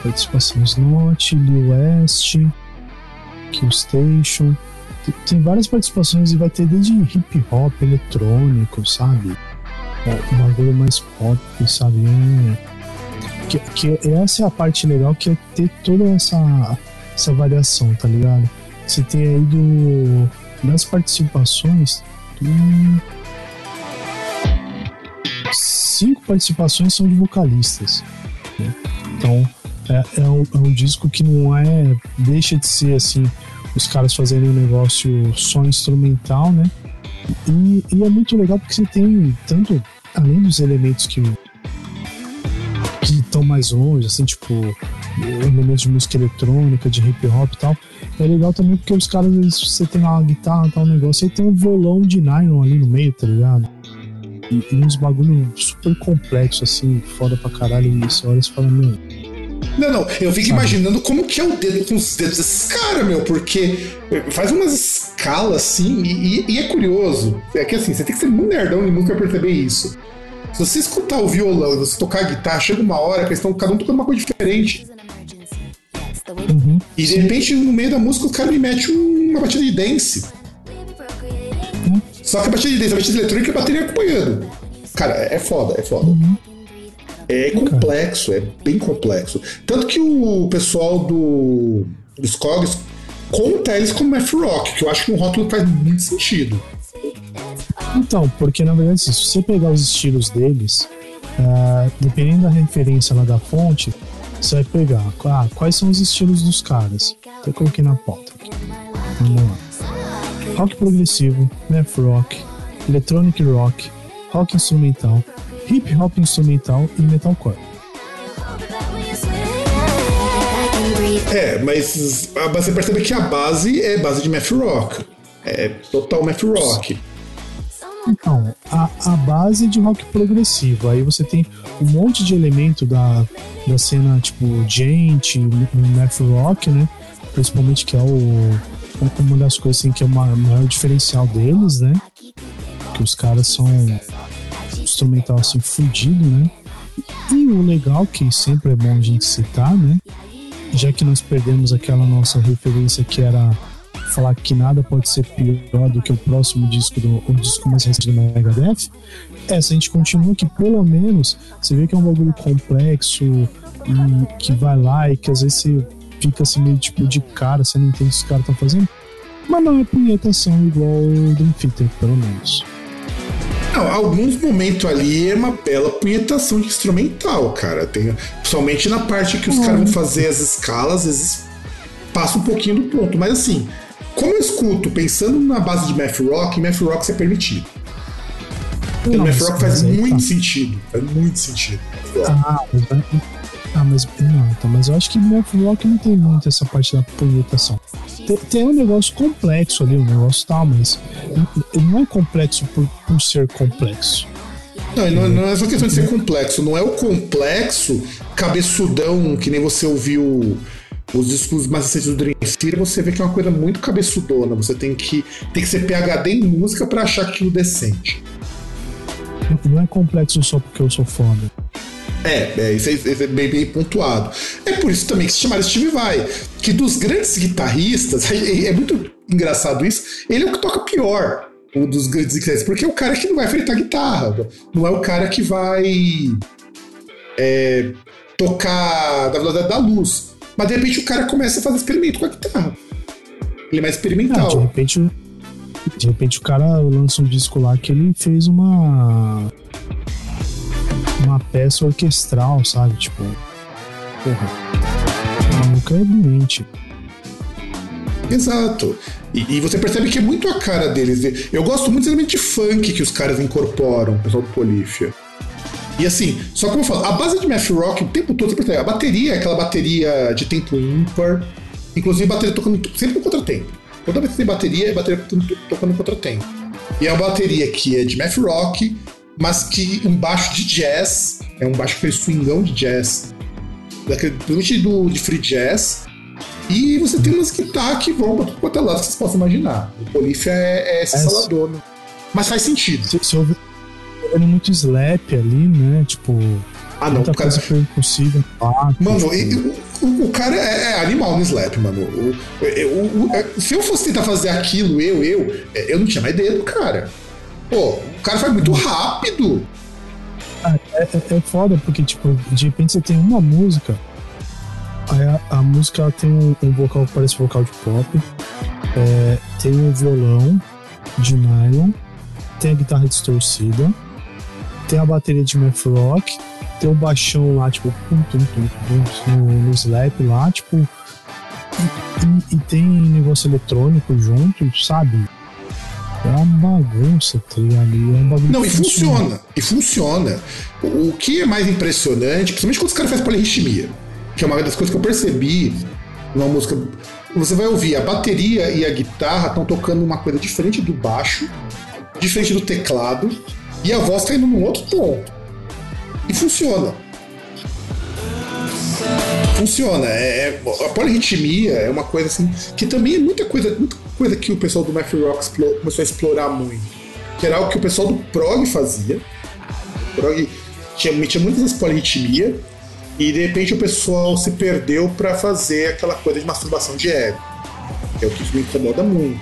Participação Slot, Lil West. Kill Station. Tem, várias participações e vai ter desde hip hop, eletrônico, sabe? É, um bagulho mais pop, sabe? É, que, que essa é a parte legal, que é ter toda essa, essa variação, tá ligado? Você tem aí do, das participações. Cinco participações são de vocalistas. Né? Então é, é, um, é um disco que não é. Deixa de ser assim, os caras fazerem um negócio só instrumental, né? E, e, é muito legal porque você tem tanto, além dos elementos que que estão mais longe, assim, tipo elementos de música eletrônica, de hip hop e tal. É legal também porque os caras, você tem lá uma guitarra, tal negócio, aí tem um violão de nylon ali no meio, tá ligado? E, e uns bagulho super complexo, assim, foda pra caralho. E você olha e fala, meu, Não, não, eu fico imaginando como que é o dedo com os dedos desses caras, meu, porque faz umas escalas assim, e, e, é curioso. É que assim, você tem que ser muito nerdão música pra perceber isso. Se você escutar o violão e você tocar a guitarra, chega uma hora que eles estão cada um tocando uma coisa diferente. Uhum. E de repente, no meio da música, o cara me mete uma batida de dance. Uhum. Só que a batida de dance, a batida eletrônica e a bateria acompanhando. Cara, é foda, é foda. Uhum. É complexo, é bem complexo. Tanto que o pessoal do, dos COGs conta eles como math rock, que eu acho que um rótulo faz muito sentido. Então, porque na verdade, se você pegar os estilos deles, uh, dependendo da referência lá da fonte, você vai pegar ah, quais são os estilos dos caras. Até coloquei na pauta aqui. Vamos lá. Rock progressivo, math rock, electronic rock, rock instrumental, hip hop instrumental e metalcore. É, mas você percebe que a base é base de math rock. É total math rock. Então, a, a base de rock progressivo. Aí você tem um monte de elemento da, da cena, tipo, gente, math rock, né? Principalmente que é o, uma das coisas assim, que é o maior diferencial deles, né? Que os caras são instrumental assim fudido, né? E o legal, que sempre é bom a gente citar, né? Já que nós perdemos aquela nossa referência que era falar que nada pode ser pior do que o próximo disco do o disco mais recente do Megadeth, essa a gente continua que pelo menos você vê que é um bagulho complexo e que vai lá e que às vezes você fica assim meio tipo de cara, você não entende o que os caras estão fazendo, mas não é punhetação igual o Dream Theater, pelo menos. Não, alguns momentos ali é uma bela punhetação instrumental, cara. Tem, principalmente na parte que os caras vão fazer as escalas, às vezes passa um pouquinho do ponto. Mas assim, como eu escuto pensando na base de math rock, math rock é permitido. Porque o math rock faz muito tá. sentido. Faz muito sentido. Ah, ah, mas não, então, mas eu acho que math rock não tem muito essa parte da punhetação. Tem, tem, um negócio complexo ali, um negócio tal, mas não é complexo por, por ser complexo. Não, não, não, é só questão de ser complexo, não é o complexo cabeçudão que nem você ouviu os discos mais recentes do Dream Theater, você vê que é uma coisa muito cabeçudona. Você tem que, tem que ser PHD em música para achar aquilo decente. Não é complexo só porque eu sou foda. É, é isso, é, é bem, bem, pontuado. É por isso também que se chamaram Steve Vai, que dos grandes guitarristas, é, é, muito engraçado isso, ele é o que toca pior, um dos grandes guitarristas, porque é o cara que não vai fritar guitarra, não é o cara que vai é, tocar da velocidade da luz. Mas de repente o cara começa a fazer experimento com a guitarra. Ele é mais experimental. De repente, de repente o cara lança um disco lá que ele fez uma uma peça orquestral, sabe? Tipo, porra, nunca é doente. Exato. E, e, você percebe que é muito a cara deles. Eu gosto muito de funk que os caras incorporam, o pessoal do Polífia. E assim, só como eu falo, a base de math rock o tempo todo, você percebe, a bateria é aquela bateria de tempo ímpar, inclusive bateria tocando sempre no contratempo. Toda vez que tem bateria, é bateria tocando no contratempo. E é bateria que é de math rock, mas que um baixo de jazz, é um baixo que fez swingão de jazz, principalmente do, de free jazz, e você tem umas guitarras que vão para tudo quanto é lado que vocês possam imaginar. O Polífia é, é esse é, salador, né? Mas faz sentido. Se, se houve muito slap ali, né? Tipo. Ah, não, muita cara... coisa possível. Ah, mano, tipo... o, o, cara é, é, animal no slap, mano. O, o, é, se eu fosse tentar fazer aquilo, eu, eu, eu não tinha mais dedo, cara. Pô, o cara faz muito rápido. Ah, é, é, é, foda, porque, tipo, de repente você tem uma música, aí a, a música ela tem um, um, vocal que parece vocal de pop, é, tem um violão de nylon, tem a guitarra distorcida, tem a bateria de math rock, tem o baixão lá, tipo, pum, tum, tum, tum, no, no slap lá, tipo, e, e, e tem negócio eletrônico junto, sabe? É uma bagunça, tá ali. É uma bagunça Não, e funciona. funciona. E funciona. O que é mais impressionante, principalmente quando os caras fazem polirritmia, que é uma das coisas que eu percebi numa música. Você vai ouvir a bateria e a guitarra estão tocando uma coisa diferente do baixo, diferente do teclado, e a voz tá indo num outro ponto. E funciona. funciona. É, é, a polirritmia é uma coisa assim que também é muita coisa, muita coisa que o pessoal do Math Rock começou a explorar muito. Que era algo que o pessoal do prog fazia. O prog tinha, muitas vezes polirritmia e de repente o pessoal se perdeu para fazer aquela coisa de masturbação de ego. Que é o que me incomoda muito.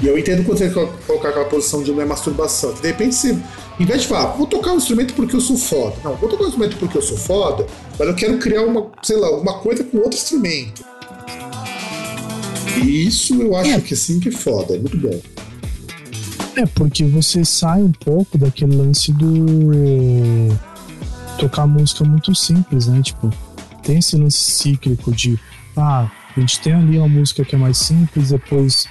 E eu entendo quando você colocar aquela posição de não é masturbação. De repente você, em vez de falar, vou tocar um instrumento porque eu sou foda. Não, vou tocar um instrumento porque eu sou foda, mas eu quero criar uma, sei lá, uma coisa com outro instrumento. E isso eu acho é. que sim que é foda, é muito bom. É, porque você sai um pouco daquele lance do tocar música muito simples, né? Tipo, tem esse lance cíclico de ah, a gente tem ali uma música que é mais simples, depois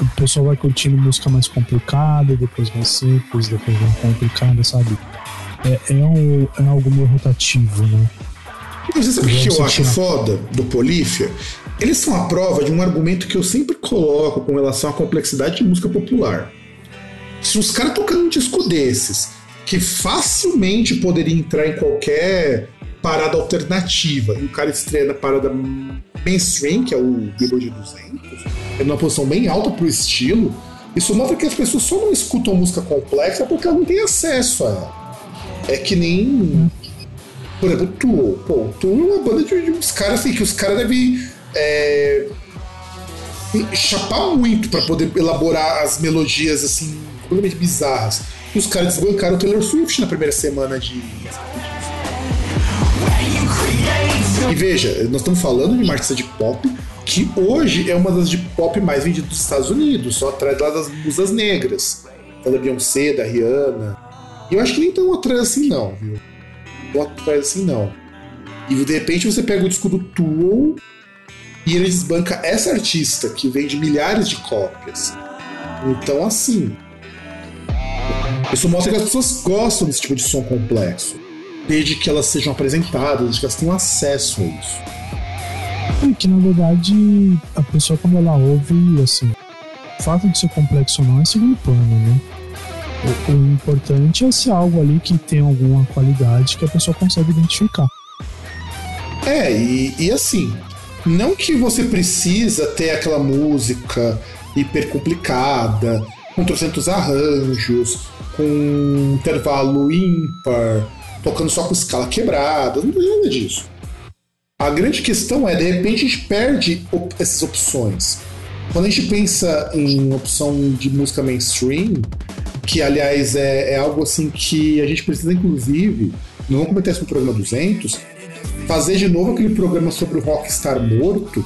o pessoal vai curtindo música mais complicada, depois mais simples, depois mais complicada, sabe? É, é, um, é algo meio rotativo, né? Mas você sabe o que eu acho foda do Polífia? Eles são a prova de um argumento que eu sempre coloco com relação à complexidade de música popular. Se os caras tocando um disco desses, que facilmente poderia entrar em qualquer parada alternativa, e o cara estreia na parada mainstream, que é o Billboard 200, é numa posição bem alta pro estilo, isso mostra que as pessoas só não escutam música complexa porque elas não têm acesso a ela. É que nem. Por exemplo, Tool. Pô, Tool é uma banda de, de uns caras assim, que os caras devem. É, chapar muito para poder elaborar as melodias assim, completamente bizarras. E os caras desbancaram o Taylor Swift na primeira semana de. E veja, nós estamos falando de uma artista de pop que hoje é uma das de pop mais vendidas dos Estados Unidos, só atrás lá das musas negras. Da Beyoncé, da Rihanna. E eu acho que nem tão atrás assim não, viu? Tão atrás assim não. E de repente você pega o disco do Tool e ele desbanca essa artista que vende milhares de cópias. Então, assim. Isso mostra que as pessoas gostam desse tipo de som complexo. Desde que elas sejam apresentadas, desde que elas tenham acesso a isso. É que na verdade a pessoa quando ela ouve, assim, o fato de ser complexo ou não é segundo plano, né? O, o, importante é ser algo ali que tem alguma qualidade que a pessoa consegue identificar. É, e, e assim, não que você precisa ter aquela música hiper complicada, com trocentos arranjos, com intervalo ímpar, tocando só com escala quebrada, não tem nada disso. A grande questão é, de repente, a gente perde op essas opções. Quando a gente pensa em opção de música mainstream, que aliás é, é algo assim que a gente precisa, inclusive, não vamos comentar isso no programa 200, fazer de novo aquele programa sobre o rockstar morto.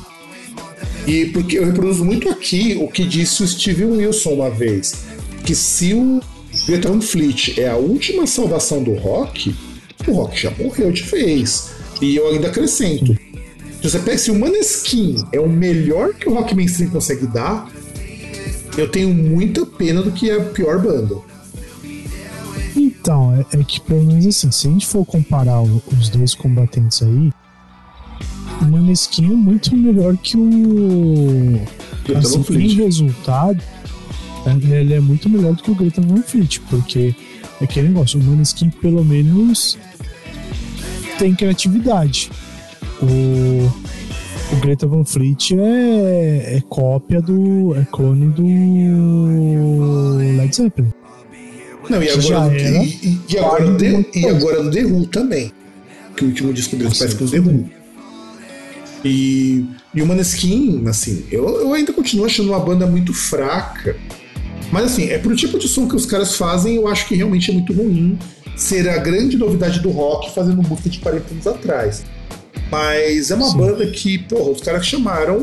E porque eu reproduzo muito aqui o que disse o Steve Wilson uma vez, que se o Van Fleet é a última salvação do rock, o rock já morreu de vez. E eu ainda acrescento. Se você pega, se o Maneskin é o melhor que o rock mainstream consegue dar, eu tenho muita pena do que é a pior banda. Então, é, é que pelo menos assim, se a gente for comparar os dois combatentes aí, o Maneskin é muito melhor que o. Assim, em resultado, ele é muito melhor do que o Greta Van Fleet, porque é aquele negócio, o Maneskin pelo menos tem criatividade. O, o Greta Van Fleet é, é cópia do. é clone do Led Zeppelin. Não, e agora, e, e, e, agora no The, e agora no The Who também. Que o último disco deles parece com o The Who. E, e o Maneskin, assim, eu, eu ainda continuo achando uma banda muito fraca. Mas assim, é pro tipo de som que os caras fazem, eu acho que realmente é muito ruim ser a grande novidade do rock fazendo música de 40 anos atrás. Mas é uma Sim. banda que, porra, os caras chamaram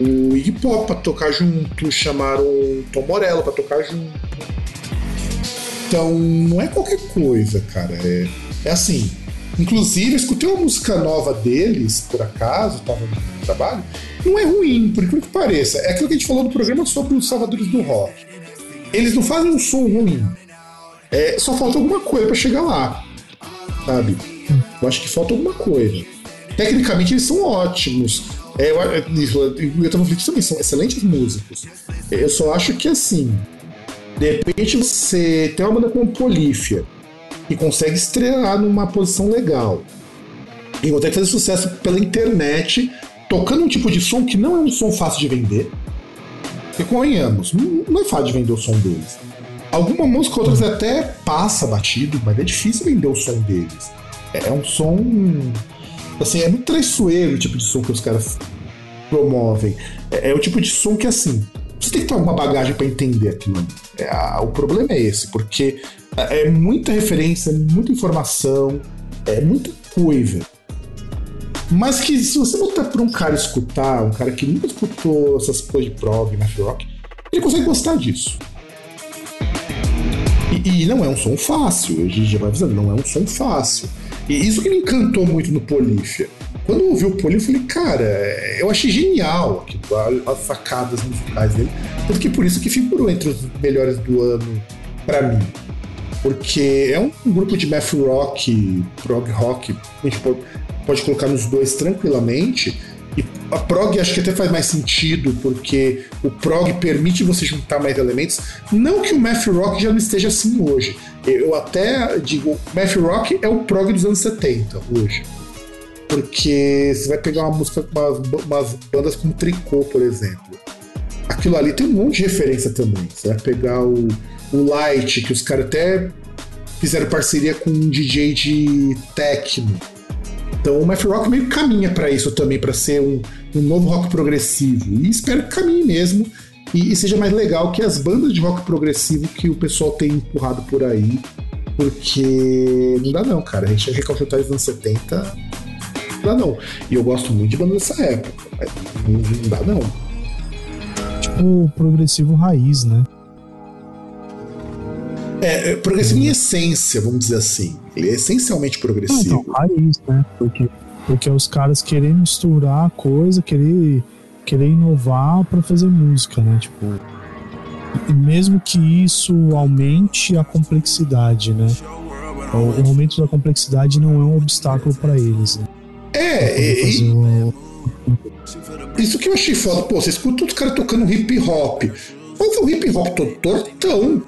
o Iggy Pop pra tocar junto, chamaram o Tom Morello pra tocar junto. Então, não é qualquer coisa, cara. É, é assim. Inclusive, eu escutei uma música nova deles, por acaso, tava no trabalho. Não é ruim, por incrível que pareça. É aquilo que a gente falou no programa sobre os salvadores do rock. Eles não fazem um som ruim. É, só falta alguma coisa para chegar lá, sabe? Eu acho que falta alguma coisa. Tecnicamente eles são ótimos. É, eu, eu, eu também são excelentes músicos. Eu só acho que assim, de repente você tem uma banda como Polífia que consegue estrear numa posição legal. E consegue fazer sucesso pela internet, tocando um tipo de som que não é um som fácil de vender. Convenhamos, não é fácil de vender o som deles. Alguma música, outras até passa batido, mas é difícil vender o som deles. É, é um som. Assim, é muito traiçoeiro o tipo de som que os caras promovem. É, é o tipo de som que, assim, você tem que ter alguma bagagem para entender aquilo. É, o problema é esse, porque é, é muita referência, muita informação, é muita coisa. Mas que se você botar pra um cara escutar, um cara que nunca escutou essas coisas de prog, math rock, ele consegue gostar disso. E, e, não é um som fácil, a gente já vai avisando, não é um som fácil. E isso que me encantou muito no Polífia. Quando eu ouvi o Poli, eu falei, cara, eu achei genial as sacadas musicais dele. Tanto que por isso que figurou entre os melhores do ano para mim. Porque é um grupo de math rock, prog rock, a gente pode colocar nos dois tranquilamente. E a prog acho que até faz mais sentido, porque o prog permite você juntar mais elementos. Não que o math rock já não esteja assim hoje. Eu até digo, math rock é o prog dos anos 70 hoje. Porque você vai pegar uma música, umas, umas bandas como Tricô, por exemplo. Aquilo ali tem um monte de referência também. Você vai pegar o, o Light, que os caras até fizeram parceria com um DJ de techno. Então o Math Rock meio caminha para isso também, para ser um, um, novo rock progressivo. E espero que caminhe mesmo e, e, seja mais legal que as bandas de rock progressivo que o pessoal tem empurrado por aí. Porque não dá não, cara. A gente é recalchutar dos anos 70 dá não. E eu gosto muito de banda dessa época. Não, não dá não. Tipo progressivo raiz, né? É, é progressivo em essência, vamos dizer assim. Ele é essencialmente progressivo. Não, raiz, né? Porque, porque os caras querem misturar a coisa, querer, querer inovar para fazer música, né? Tipo. E mesmo que isso aumente a complexidade, né? O, o aumento da complexidade não é um obstáculo para eles. Né? É, e, isso que eu achei foda. Pô, você escuta os caras tocando hip hop. Mas o hip hop todo tortão.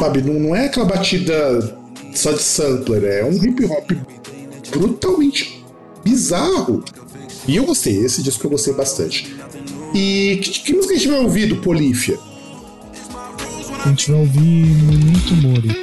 Sabe, não, não é aquela batida só de sampler, é um hip hop brutalmente bizarro. E eu gostei, esse disco eu gostei bastante. E que, que música a gente vai ouvir do Polífia? A gente vai ouvir Memento Mori.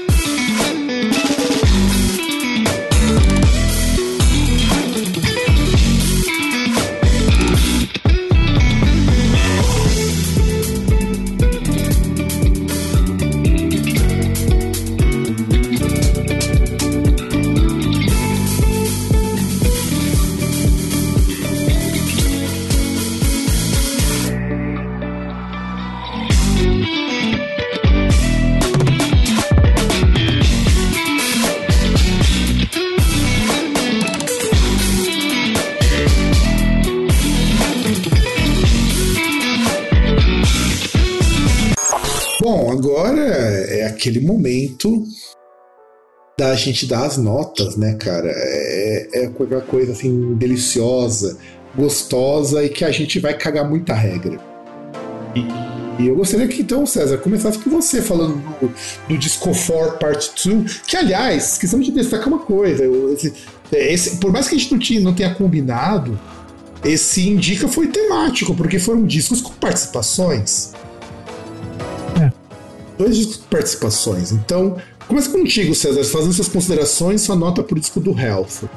Aquele momento da gente dar as notas, né, cara? É, é aquela coisa assim deliciosa, gostosa e que a gente vai cagar muita regra. E, e eu gostaria que então, César, começasse com você falando do, do Disco 4 Part 2, que aliás, esquecemos de destacar uma coisa. Esse, esse, por mais que a gente não, tinha, não tenha combinado, esse Indica foi temático, porque foram discos com participações dois participações. Então, começa contigo, César, fazendo suas considerações, sua nota pro disco do Health.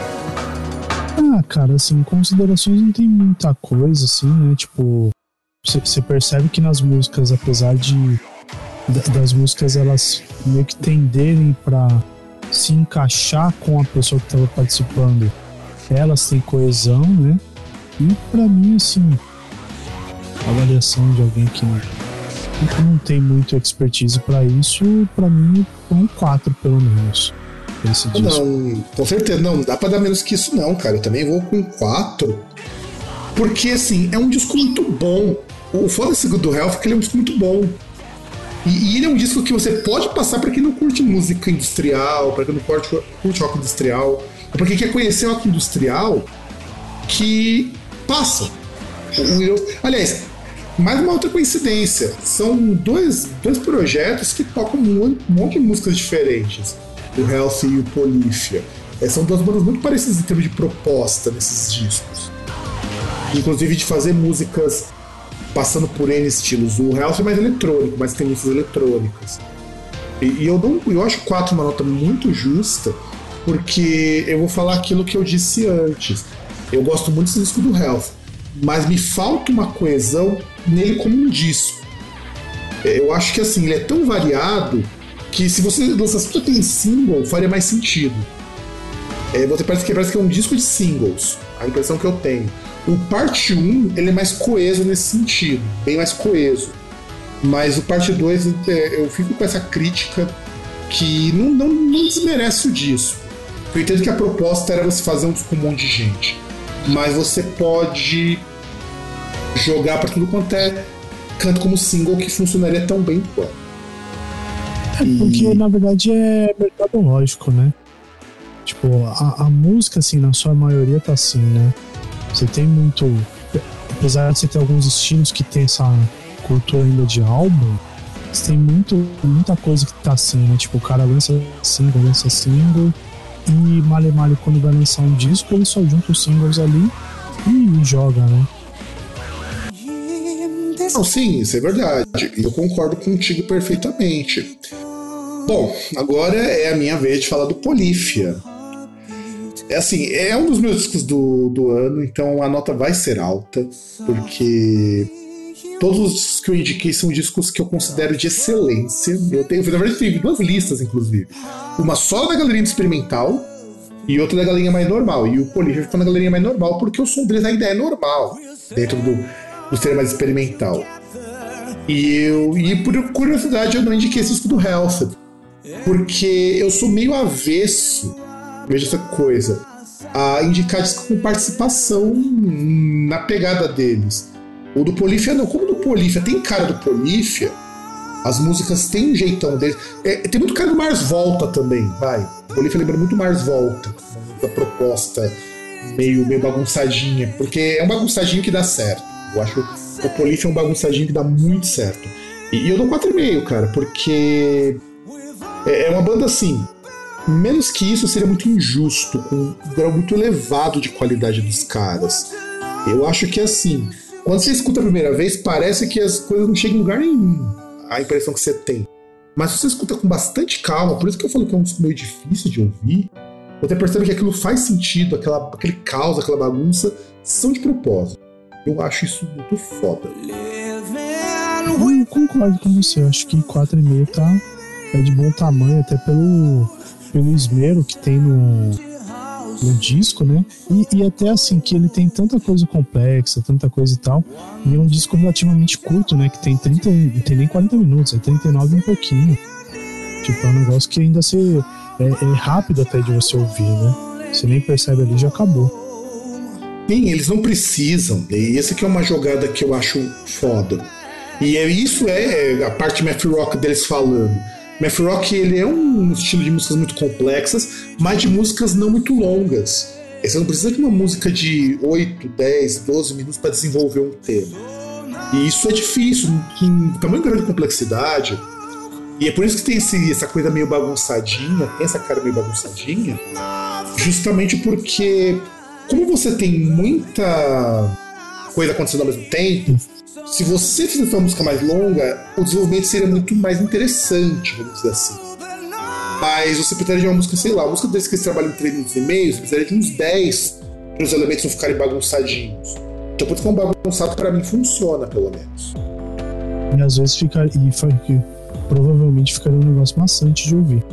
Ah, cara, assim, considerações não tem muita coisa, assim, né? Tipo, você percebe que nas músicas, apesar de das músicas elas meio que tenderem para se encaixar com a pessoa que estava participando, elas têm coesão, né? E para mim, assim, avaliação de alguém que não tem muito expertise para isso, para mim é um 4 pelo menos. Esse disco. Não, com certeza, não, dá para dar menos que isso não, cara. Eu também vou com 4. Porque assim, é um disco muito bom. O foda-se do Health é que ele é um disco muito bom. E, ele é um disco que você pode passar para quem não curte música industrial, para quem não curte, curte rock industrial, ou para quem quer conhecer rock industrial, que passa. aliás, mais uma outra coincidência. São dois, dois projetos que tocam um monte de músicas diferentes. o Health e o Polifia. É, são duas bandas muito parecidas em termos de proposta nesses discos. Inclusive de fazer músicas passando por N estilos. O Health é mais eletrônico, mas tem músicas eletrônicas. E, e eu, não, eu acho 4 uma nota muito justa, porque eu vou falar aquilo que eu disse antes. Eu gosto muito desse disco do Health, mas me falta uma coesão nele como um disco. Eu acho que assim, ele é tão variado que se você lançasse tudo em single, faria mais sentido. É, você parece que, parece que é um disco de singles, a impressão que eu tenho. O parte 1 ele é mais coeso nesse sentido, bem mais coeso. Mas o parte 2 é, eu fico com essa crítica que não, não, não desmerece o disco. Eu entendo que a proposta era você fazer um disco com um monte de gente. Mas você pode jogar para tudo quanto é canto como single que funcionaria tão bem quanto. É porque, e... na verdade, é mercadológico, né? Tipo, a, a, música, assim, na sua maioria tá assim, né? Você tem muito. Apesar de você ter alguns estilos que tem essa cultura ainda de álbum, você tem muito, muita coisa que tá assim, né? Tipo, o cara lança single, lança single, e Male Male, quando vai lançar um disco, ele só junta os singles ali e joga, né? Não, sim, isso é verdade. E eu concordo contigo perfeitamente. Bom, agora é a minha vez de falar do Polífia. É assim, é um dos meus discos do, do ano, então a nota vai ser alta, porque todos os discos que eu indiquei são discos que eu considero de excelência. Eu tenho, na verdade, tenho duas listas, inclusive. Uma só da galeria experimental e outra da galeria mais normal. E o Polífia ficou na galeria mais normal porque o som deles ainda é normal, dentro do, do ser mais experimental. E, eu, e por curiosidade eu não indiquei esse disco do Health, porque eu sou meio avesso veja essa coisa, a indicar disco com participação na pegada deles. O do Polífia não, como do Polífia tem cara do Polífia, as músicas têm um jeitão deles. É, tem muito cara do Mars Volta também, vai. O Polífia lembra muito Mars Volta, da proposta meio, meio bagunçadinha, porque é um bagunçadinho que dá certo. Eu acho que o Polífia é um bagunçadinho que dá muito certo. E, e eu dou 4,5, cara, porque é, é uma banda assim, Menos que isso seria muito injusto, com um grau muito elevado de qualidade dos caras. Eu acho que assim, quando você escuta a primeira vez, parece que as coisas não chegam em lugar nenhum. A impressão que você tem. Mas se você escuta com bastante calma, por isso que eu falo que é um disco meio difícil de ouvir, você percebe que aquilo faz sentido, aquela, aquele caos, aquela bagunça, são de propósito. Eu acho isso muito foda. Eu concordo com você, eu acho que 4,5 tá é de bom tamanho, até pelo pelo esmero que tem no, no disco, né? E, e, até assim, que ele tem tanta coisa complexa, tanta coisa e tal. E é um disco relativamente curto, né? Que tem 30, não tem nem 40 minutos, é 39 e um pouquinho. Tipo, é um negócio que ainda se, é, é rápido até de você ouvir, né? Você nem percebe ali, já acabou. Sim, eles não precisam. E essa aqui é uma jogada que eu acho foda. E é, isso é a parte math rock deles falando Math rock ele é um estilo de músicas muito complexas, mas de músicas não muito longas. Você não precisa de uma música de 8, 10, 12 minutos para desenvolver um tema. E isso é difícil, em tamanho grande de complexidade. E é por isso que tem esse, essa coisa meio bagunçadinha, tem essa cara meio bagunçadinha, justamente porque, como você tem muita coisa acontecendo ao mesmo tempo, se você fizesse uma música mais longa, o desenvolvimento seria muito mais interessante, vamos dizer assim. Mas você precisaria de uma música, sei lá, uma música desse que eles trabalham em 3 minutos e meio, você precisaria de uns 10 para os elementos não ficarem bagunçadinhos. Então, por isso que um bagunçado para mim funciona, pelo menos. E às vezes fica. E provavelmente ficaria um negócio maçante de ouvir.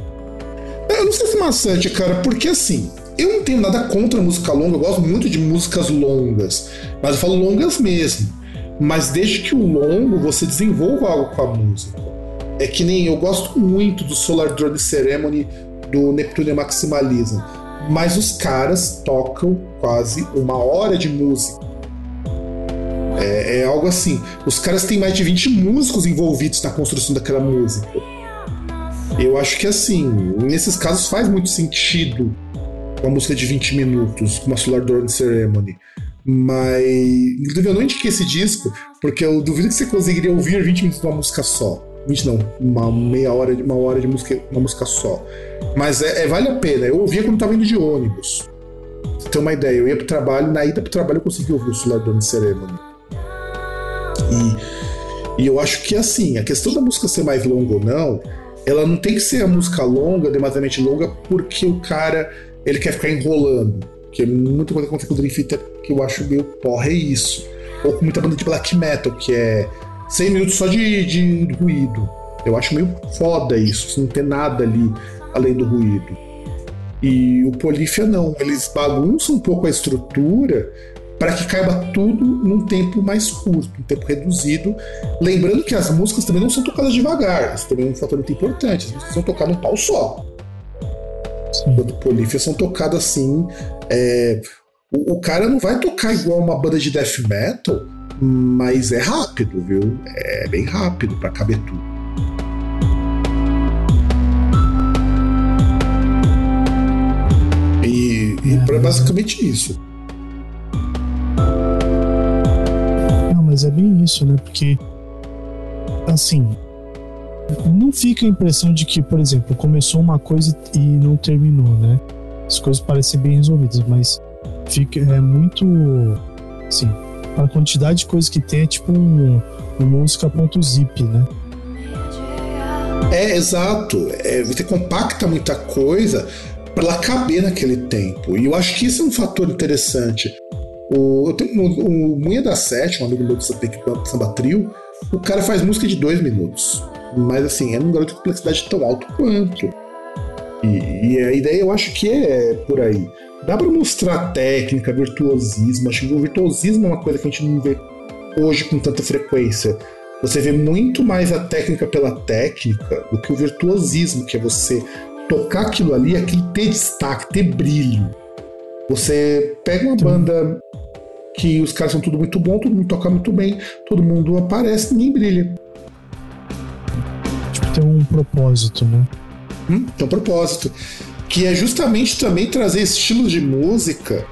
Eu não sei se maçante, cara, porque assim, eu não tenho nada contra música longa, eu gosto muito de músicas longas, mas eu falo longas mesmo mas desde que o longo você desenvolva algo com a música. É que nem eu gosto muito do Solar Drone Ceremony do Neptune Maximalism, mas os caras tocam quase uma hora de música. É, é, algo assim. Os caras têm mais de 20 músicos envolvidos na construção daquela música. Eu acho que assim, nesses casos faz muito sentido uma música de 20 minutos, como a Solar Drone Ceremony. Mas, inclusive, eu não indiquei esse disco porque eu duvido que você conseguiria ouvir 20 minutos de uma música só. 20 não, uma meia hora uma hora de música, uma música só. Mas é, é vale a pena. Eu ouvia quando tava indo de ônibus. Você tem uma ideia, eu ia pro trabalho, na ida pro trabalho eu consegui ouvir o Solar Dawn Ceremony. E, e eu acho que assim, a questão da música ser mais longa ou não, ela não tem que ser a música longa, demasiadamente longa, porque o cara ele quer ficar enrolando. Que é muita coisa que acontece com o Dream Theater que eu acho meio porra, é isso. Ou com muita banda de black metal, que é 100 minutos só de, de ruído. Eu acho meio foda isso, não ter nada ali além do ruído. E o Polífia não, eles bagunçam um pouco a estrutura para que caiba tudo num tempo mais curto, um tempo reduzido. Lembrando que as músicas também não são tocadas devagar, isso também é um fator muito importante. As músicas são tocadas num pau só. Enquanto Polífia são tocadas assim. É... O, o, cara não vai tocar igual uma banda de death metal, mas é rápido, viu? É bem rápido para caber tudo. E, e é, basicamente isso. mas é bem isso, né? Porque, assim, não fica a impressão de que, por exemplo, começou uma coisa e não terminou, né? As coisas parecem bem resolvidas, mas fica é muito, assim, a quantidade de coisas que tem é tipo um, um música.zip, né? É, exato. É, você compacta muita coisa para caber naquele tempo. E eu acho que isso é um fator interessante. O, eu tenho, o, o Munha da Sete, um amigo meu do Samba Trio, o cara faz música de dois minutos. Mas assim, é um garoto de complexidade tão alto quanto. E, e, a ideia eu acho que é por aí. Dá para mostrar técnica, virtuosismo. Acho que o virtuosismo é uma coisa que a gente não vê hoje com tanta frequência. Você vê muito mais a técnica pela técnica do que o virtuosismo, que é você tocar aquilo ali, aquilo ter destaque, ter brilho. Você pega uma banda que os caras são tudo muito bom, todo mundo toca muito bem, todo mundo aparece, ninguém brilha. Tem um propósito, né? Hum, tem um propósito. Que é justamente também trazer estilos de música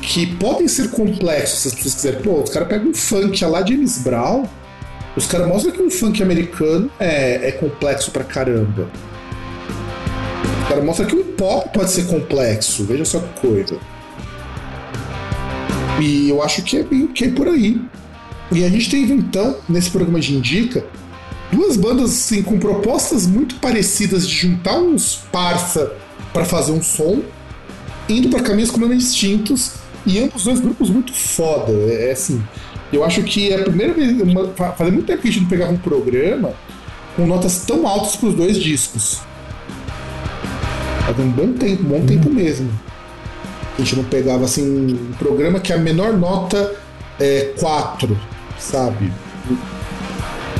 que podem ser complexos, se as pessoas quiserem. Pô, os caras pegam um funk lá James Brown, os caras mostram que um funk americano é, é complexo pra caramba. Os caras mostram que um pop pode ser complexo, veja só que coisa. E eu acho que é bem que é por aí. E a gente teve então, nesse programa de Indica, duas bandas assim, com propostas muito parecidas de juntar uns parça para fazer um som, indo para caminhos completamente distintos, e ambos dois grupos muito foda. É, é assim. Eu acho que é a primeira vez. Uma, fazia muito tempo que a gente não pegava um programa com notas tão altas para os dois discos. Fazia um bom tempo, um bom tempo mesmo. A gente não pegava assim um programa que a menor nota é 4, sabe?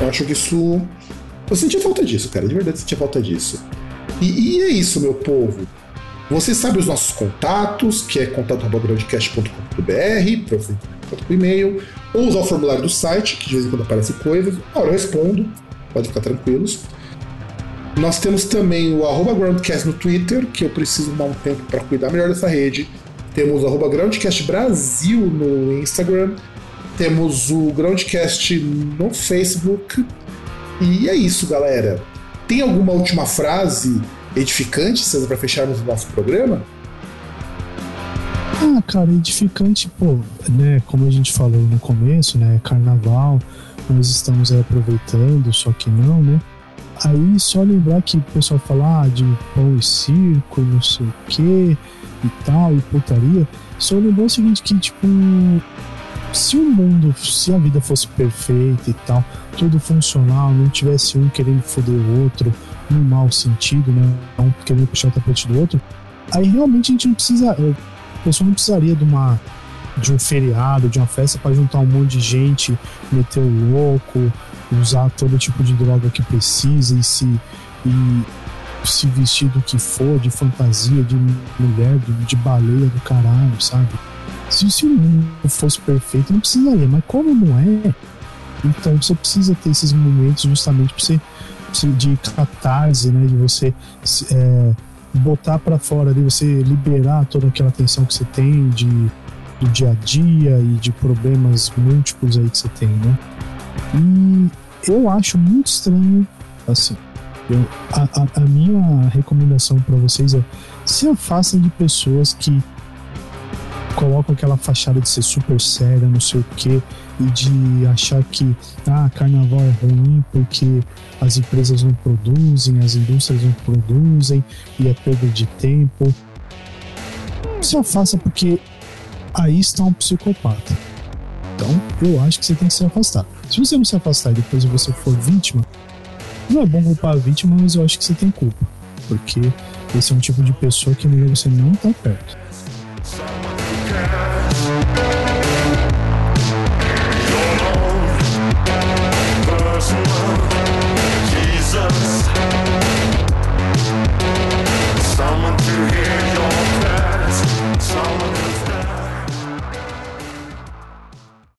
Eu acho que isso. Eu sentia falta disso, cara. De verdade, sentia falta disso. E, e é isso, meu povo. Você sabe os nossos contatos, que é contato.groundcast.com.br, para você contato com e-mail, ou usar o formulário do site, que de vez em quando aparece coisas. Ora, eu respondo, pode ficar tranquilos. Nós temos também o arroba Groundcast no Twitter, que eu preciso dar um tempo para cuidar melhor dessa rede. Temos o arroba Groundcast Brasil no Instagram. Temos o Groundcast no Facebook. E é isso, galera. Tem alguma última frase edificante, César, para fecharmos o nosso programa? Ah, cara, edificante, pô, né? Como a gente falou no começo, né? Carnaval, nós estamos aí aproveitando, só que não, né? Aí só lembrar que o pessoal fala ah, de pão e circo, não sei o quê, e tal, e putaria. Só lembrar o seguinte, que tipo, se o mundo, se a vida fosse perfeita e tal, tudo funcional, não tivesse um querendo foder o outro, no mau sentido, né? Um querendo puxar o tapete do outro, aí realmente a gente não precisa. A pessoa não precisaria de uma de um feriado, de uma festa para juntar um monte de gente, meter o louco, usar todo tipo de droga que precisa e se e se vestir do que for, de fantasia, de mulher, de, de baleia do caralho, sabe? Se, se o mundo fosse perfeito, não precisaria, mas como não é, então você precisa ter esses momentos justamente para você, de catarse, né? De você é, botar para fora, de você liberar toda aquela tensão que você tem de, do dia a dia e de problemas múltiplos aí que você tem, né? E eu acho muito estranho Assim, eu, a, a, a minha recomendação para vocês é se afastem de pessoas que colocam aquela fachada de ser super séria, não sei o que, e de achar que ah, carnaval é ruim porque as empresas não produzem, as indústrias não produzem e é perda de tempo. Se afasta porque aí está um psicopata. Então, eu acho que você tem que se afastar. Se você não se afastar e depois você for vítima, não é bom culpar a vítima, mas eu acho que você tem culpa. Porque esse é um tipo de pessoa que você não estar tá perto.